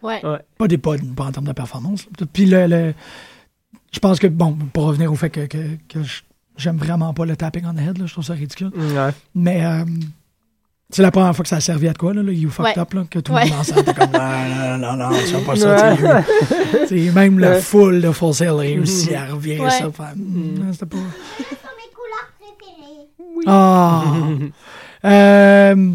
S7: Ouais.
S5: Ouais.
S4: Pas des pas, pas en termes de performance. là. Puis le, le- je pense que, bon, pour revenir au fait que, que, que je- j'aime vraiment pas le tapping on the head, là, je trouve ça ridicule.
S5: Ouais.
S4: Mais euh, c'est la première fois que ça a servi à de quoi, là, le You Fucked
S7: Ouais.
S4: Up, là, que tout
S7: Ouais.
S4: le monde ensemble était comme, non, non, non, non, c'est pas ça, tu sais, Tu sais, même la
S5: Ouais.
S4: foule de Full Sail a réussi à revirer
S7: Ouais.
S4: ça.
S5: Mm.
S4: non, c'était pas...
S6: Ce sont mes couleurs préférées.
S4: Ah! Euh,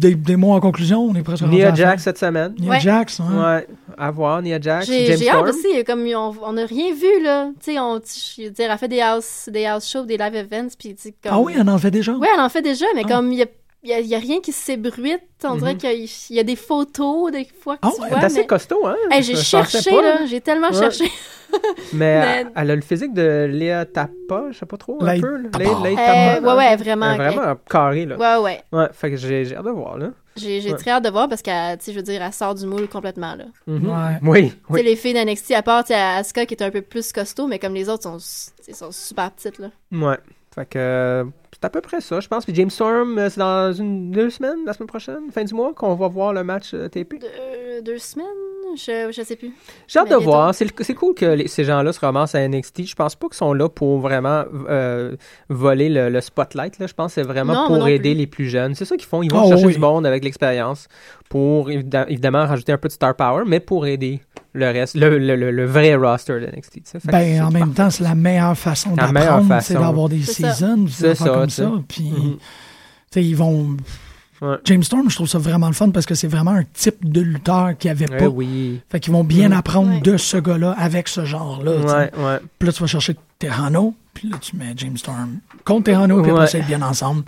S4: des, des mots en conclusion, on est presque
S5: Nia Jax cette semaine.
S4: Nia
S7: Ouais.
S4: Jax, hein?
S5: Ouais. À voir, Nia Jax.
S7: J'ai hâte aussi, comme on on n'a rien vu, là. Tu sais, on, je veux dire, elle fait des house, des house shows, des live events, puis comme...
S4: Ah oui, on en fait déjà?
S7: Oui, elle en fait déjà, mais
S4: Ah.
S7: comme il y a, il y a- a rien qui s'ébruite, on dirait
S5: Mhm.
S7: qu'il y a- il y a des photos des fois que
S4: Ah
S7: tu vois,
S5: Elle est assez
S7: mais...
S5: costaud, hein?
S7: Hey, j'ai cherché,
S5: pas,
S7: là, j'ai tellement
S5: Ouais.
S7: cherché.
S5: Mais,
S7: Mais-
S5: elle, elle a le physique de Léa Tappa, je sais pas trop, un peu. Lei- Lei
S7: Euh, ouais, ouais, vraiment.
S5: Elle vraiment carré, là.
S7: Ouais, ouais.
S5: Ouais, fait que j'ai j'ai hâte de voir, là.
S7: J'ai
S5: Ouais.
S7: très hâte de voir parce qu'elle, tu sais, je veux dire, elle sort du moule complètement, là.
S5: Mhm.
S4: Ouais.
S5: Oui,
S7: Tu sais,
S5: oui.
S7: les filles d'NXT, à part, Asuka qui est un peu plus costaud, mais comme les autres sont, sont super petites, là.
S5: Ouais. Fait que euh, c'est à peu près ça, je pense. Puis James Storm, euh, c'est dans une, deux semaines, la semaine prochaine, fin du mois, qu'on va voir le match euh, TP.
S7: Deux, deux semaines? Je, je sais plus.
S5: J'ai hâte de
S7: bientôt.
S5: voir. C'est cool que les- ces gens-là se ramassent à NXT. Je pense pas qu'ils sont là pour vraiment euh, voler le, le spotlight. Là. Je pense que c'est vraiment
S7: Non,
S5: pour
S7: non
S5: aider
S7: plus.
S5: les plus jeunes. C'est ça qu'ils font. Ils vont
S4: Ah
S5: chercher
S4: oui.
S5: du monde avec l'expérience pour évidemment rajouter un peu de star power, mais pour aider le reste, le, le- le- le vrai roster de NXT. c'est
S4: Ben, en même temps, c'est la meilleure façon
S5: La meilleure
S4: d'apprendre,
S5: façon.
S4: c'est d'avoir des
S7: C'est
S4: seasons,
S5: C'est ça,
S4: comme ça. Puis,
S5: Mhm.
S4: tu sais, ils vont...
S5: Ouais.
S4: James Storm, je trouve ça vraiment le fun parce que c'est vraiment un type de lutteur qu'il n'y avait
S5: Eh
S4: pas.
S5: oui.
S4: Fait qu'ils vont bien
S5: Mhm.
S4: apprendre
S7: Ouais.
S4: de ce gars-là avec ce genre-là.
S5: Ouais, ouais.
S4: Puis là, tu vas chercher Terrano, puis là, tu mets James Storm contre Terrano, puis
S5: Ouais.
S4: après, ça, ils viennent ensemble.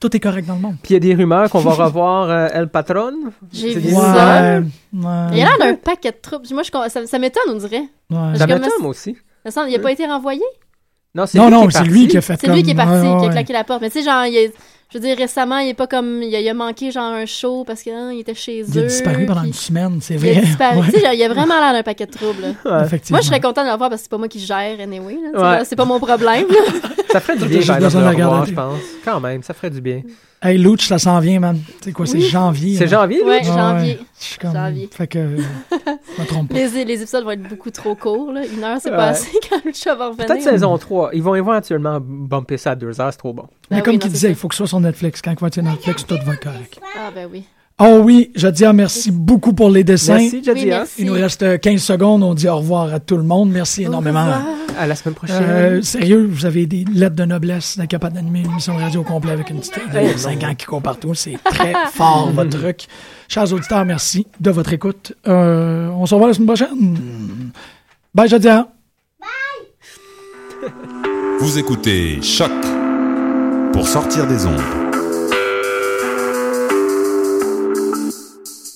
S4: Tout est correct dans le monde.
S5: Puis il y a des rumeurs qu'on va revoir euh, El Patron.
S7: J'ai vu ça.
S4: ouais.
S7: Il a l'air d'un paquet de troupes. Moi, je, ça, ça m'étonne, on dirait.
S4: ouais.
S5: Ça m'étonne, moi aussi.
S7: Il a pas été renvoyé?
S5: Non, c'est
S4: Non,
S5: lui
S4: non,
S5: qui est
S4: c'est
S5: parti.
S4: lui qui a fait
S7: C'est lui qui est parti, qui a claqué la porte. Mais tu sais, genre, il est- je veux dire, récemment, il est pas comme. Il a, il a manqué, genre, un show parce qu'il était chez eux.
S4: Il a disparu pendant
S7: puis
S4: une semaine, c'est
S7: Il a
S4: vrai.
S7: disparu.
S4: Ouais,
S7: genre, il a vraiment l'air d'un paquet de troubles.
S5: Ouais.
S4: Effectivement.
S7: Moi, je serais content de le voir parce que c'est pas moi qui gère, anyway.
S5: Ouais.
S7: C'est pas mon problème.
S5: Ça ferait du bien, de le revoir, je pense. Quand même, ça ferait du bien.
S4: Hey, Luch, ça s'en vient, man. C'est quoi, c'est
S7: Oui.
S4: janvier.
S5: C'est janvier,
S7: ouais,
S5: lui?
S7: janvier.
S4: Je suis comme...
S7: Janvier.
S4: Fait que... Je me trompe pas.
S7: Les, les épisodes vont être beaucoup trop courts. Là. Une heure, c'est
S5: Ouais.
S7: pas assez quand le chat va revenir.
S5: Peut-être saison 3. Ils vont éventuellement bumper ça à 2 heures, c'est trop bon.
S4: Mais
S7: Ben
S4: comme
S7: oui,
S4: tu il faut que ce soit sur Netflix. Quand il va être sur Netflix, tout va être correct.
S7: Ah, ben oui.
S4: Oh oui, Jadia, merci beaucoup pour les dessins.
S5: Merci, Jadia.
S7: Oui, merci.
S4: Il nous reste euh, 15 secondes. On dit au revoir à tout le monde. Merci énormément.
S5: À la semaine prochaine.
S4: Euh, sérieux, vous avez des lettres de noblesse d'être capable d'animer une émission de radio au complet avec une petite de 5 ans qui court partout. C'est très fort, votre truc. Chers auditeurs, merci de votre écoute. Euh, on se revoit la semaine prochaine. Bye, Jadia.
S8: Vous écoutez Choc pour sortir des ondes.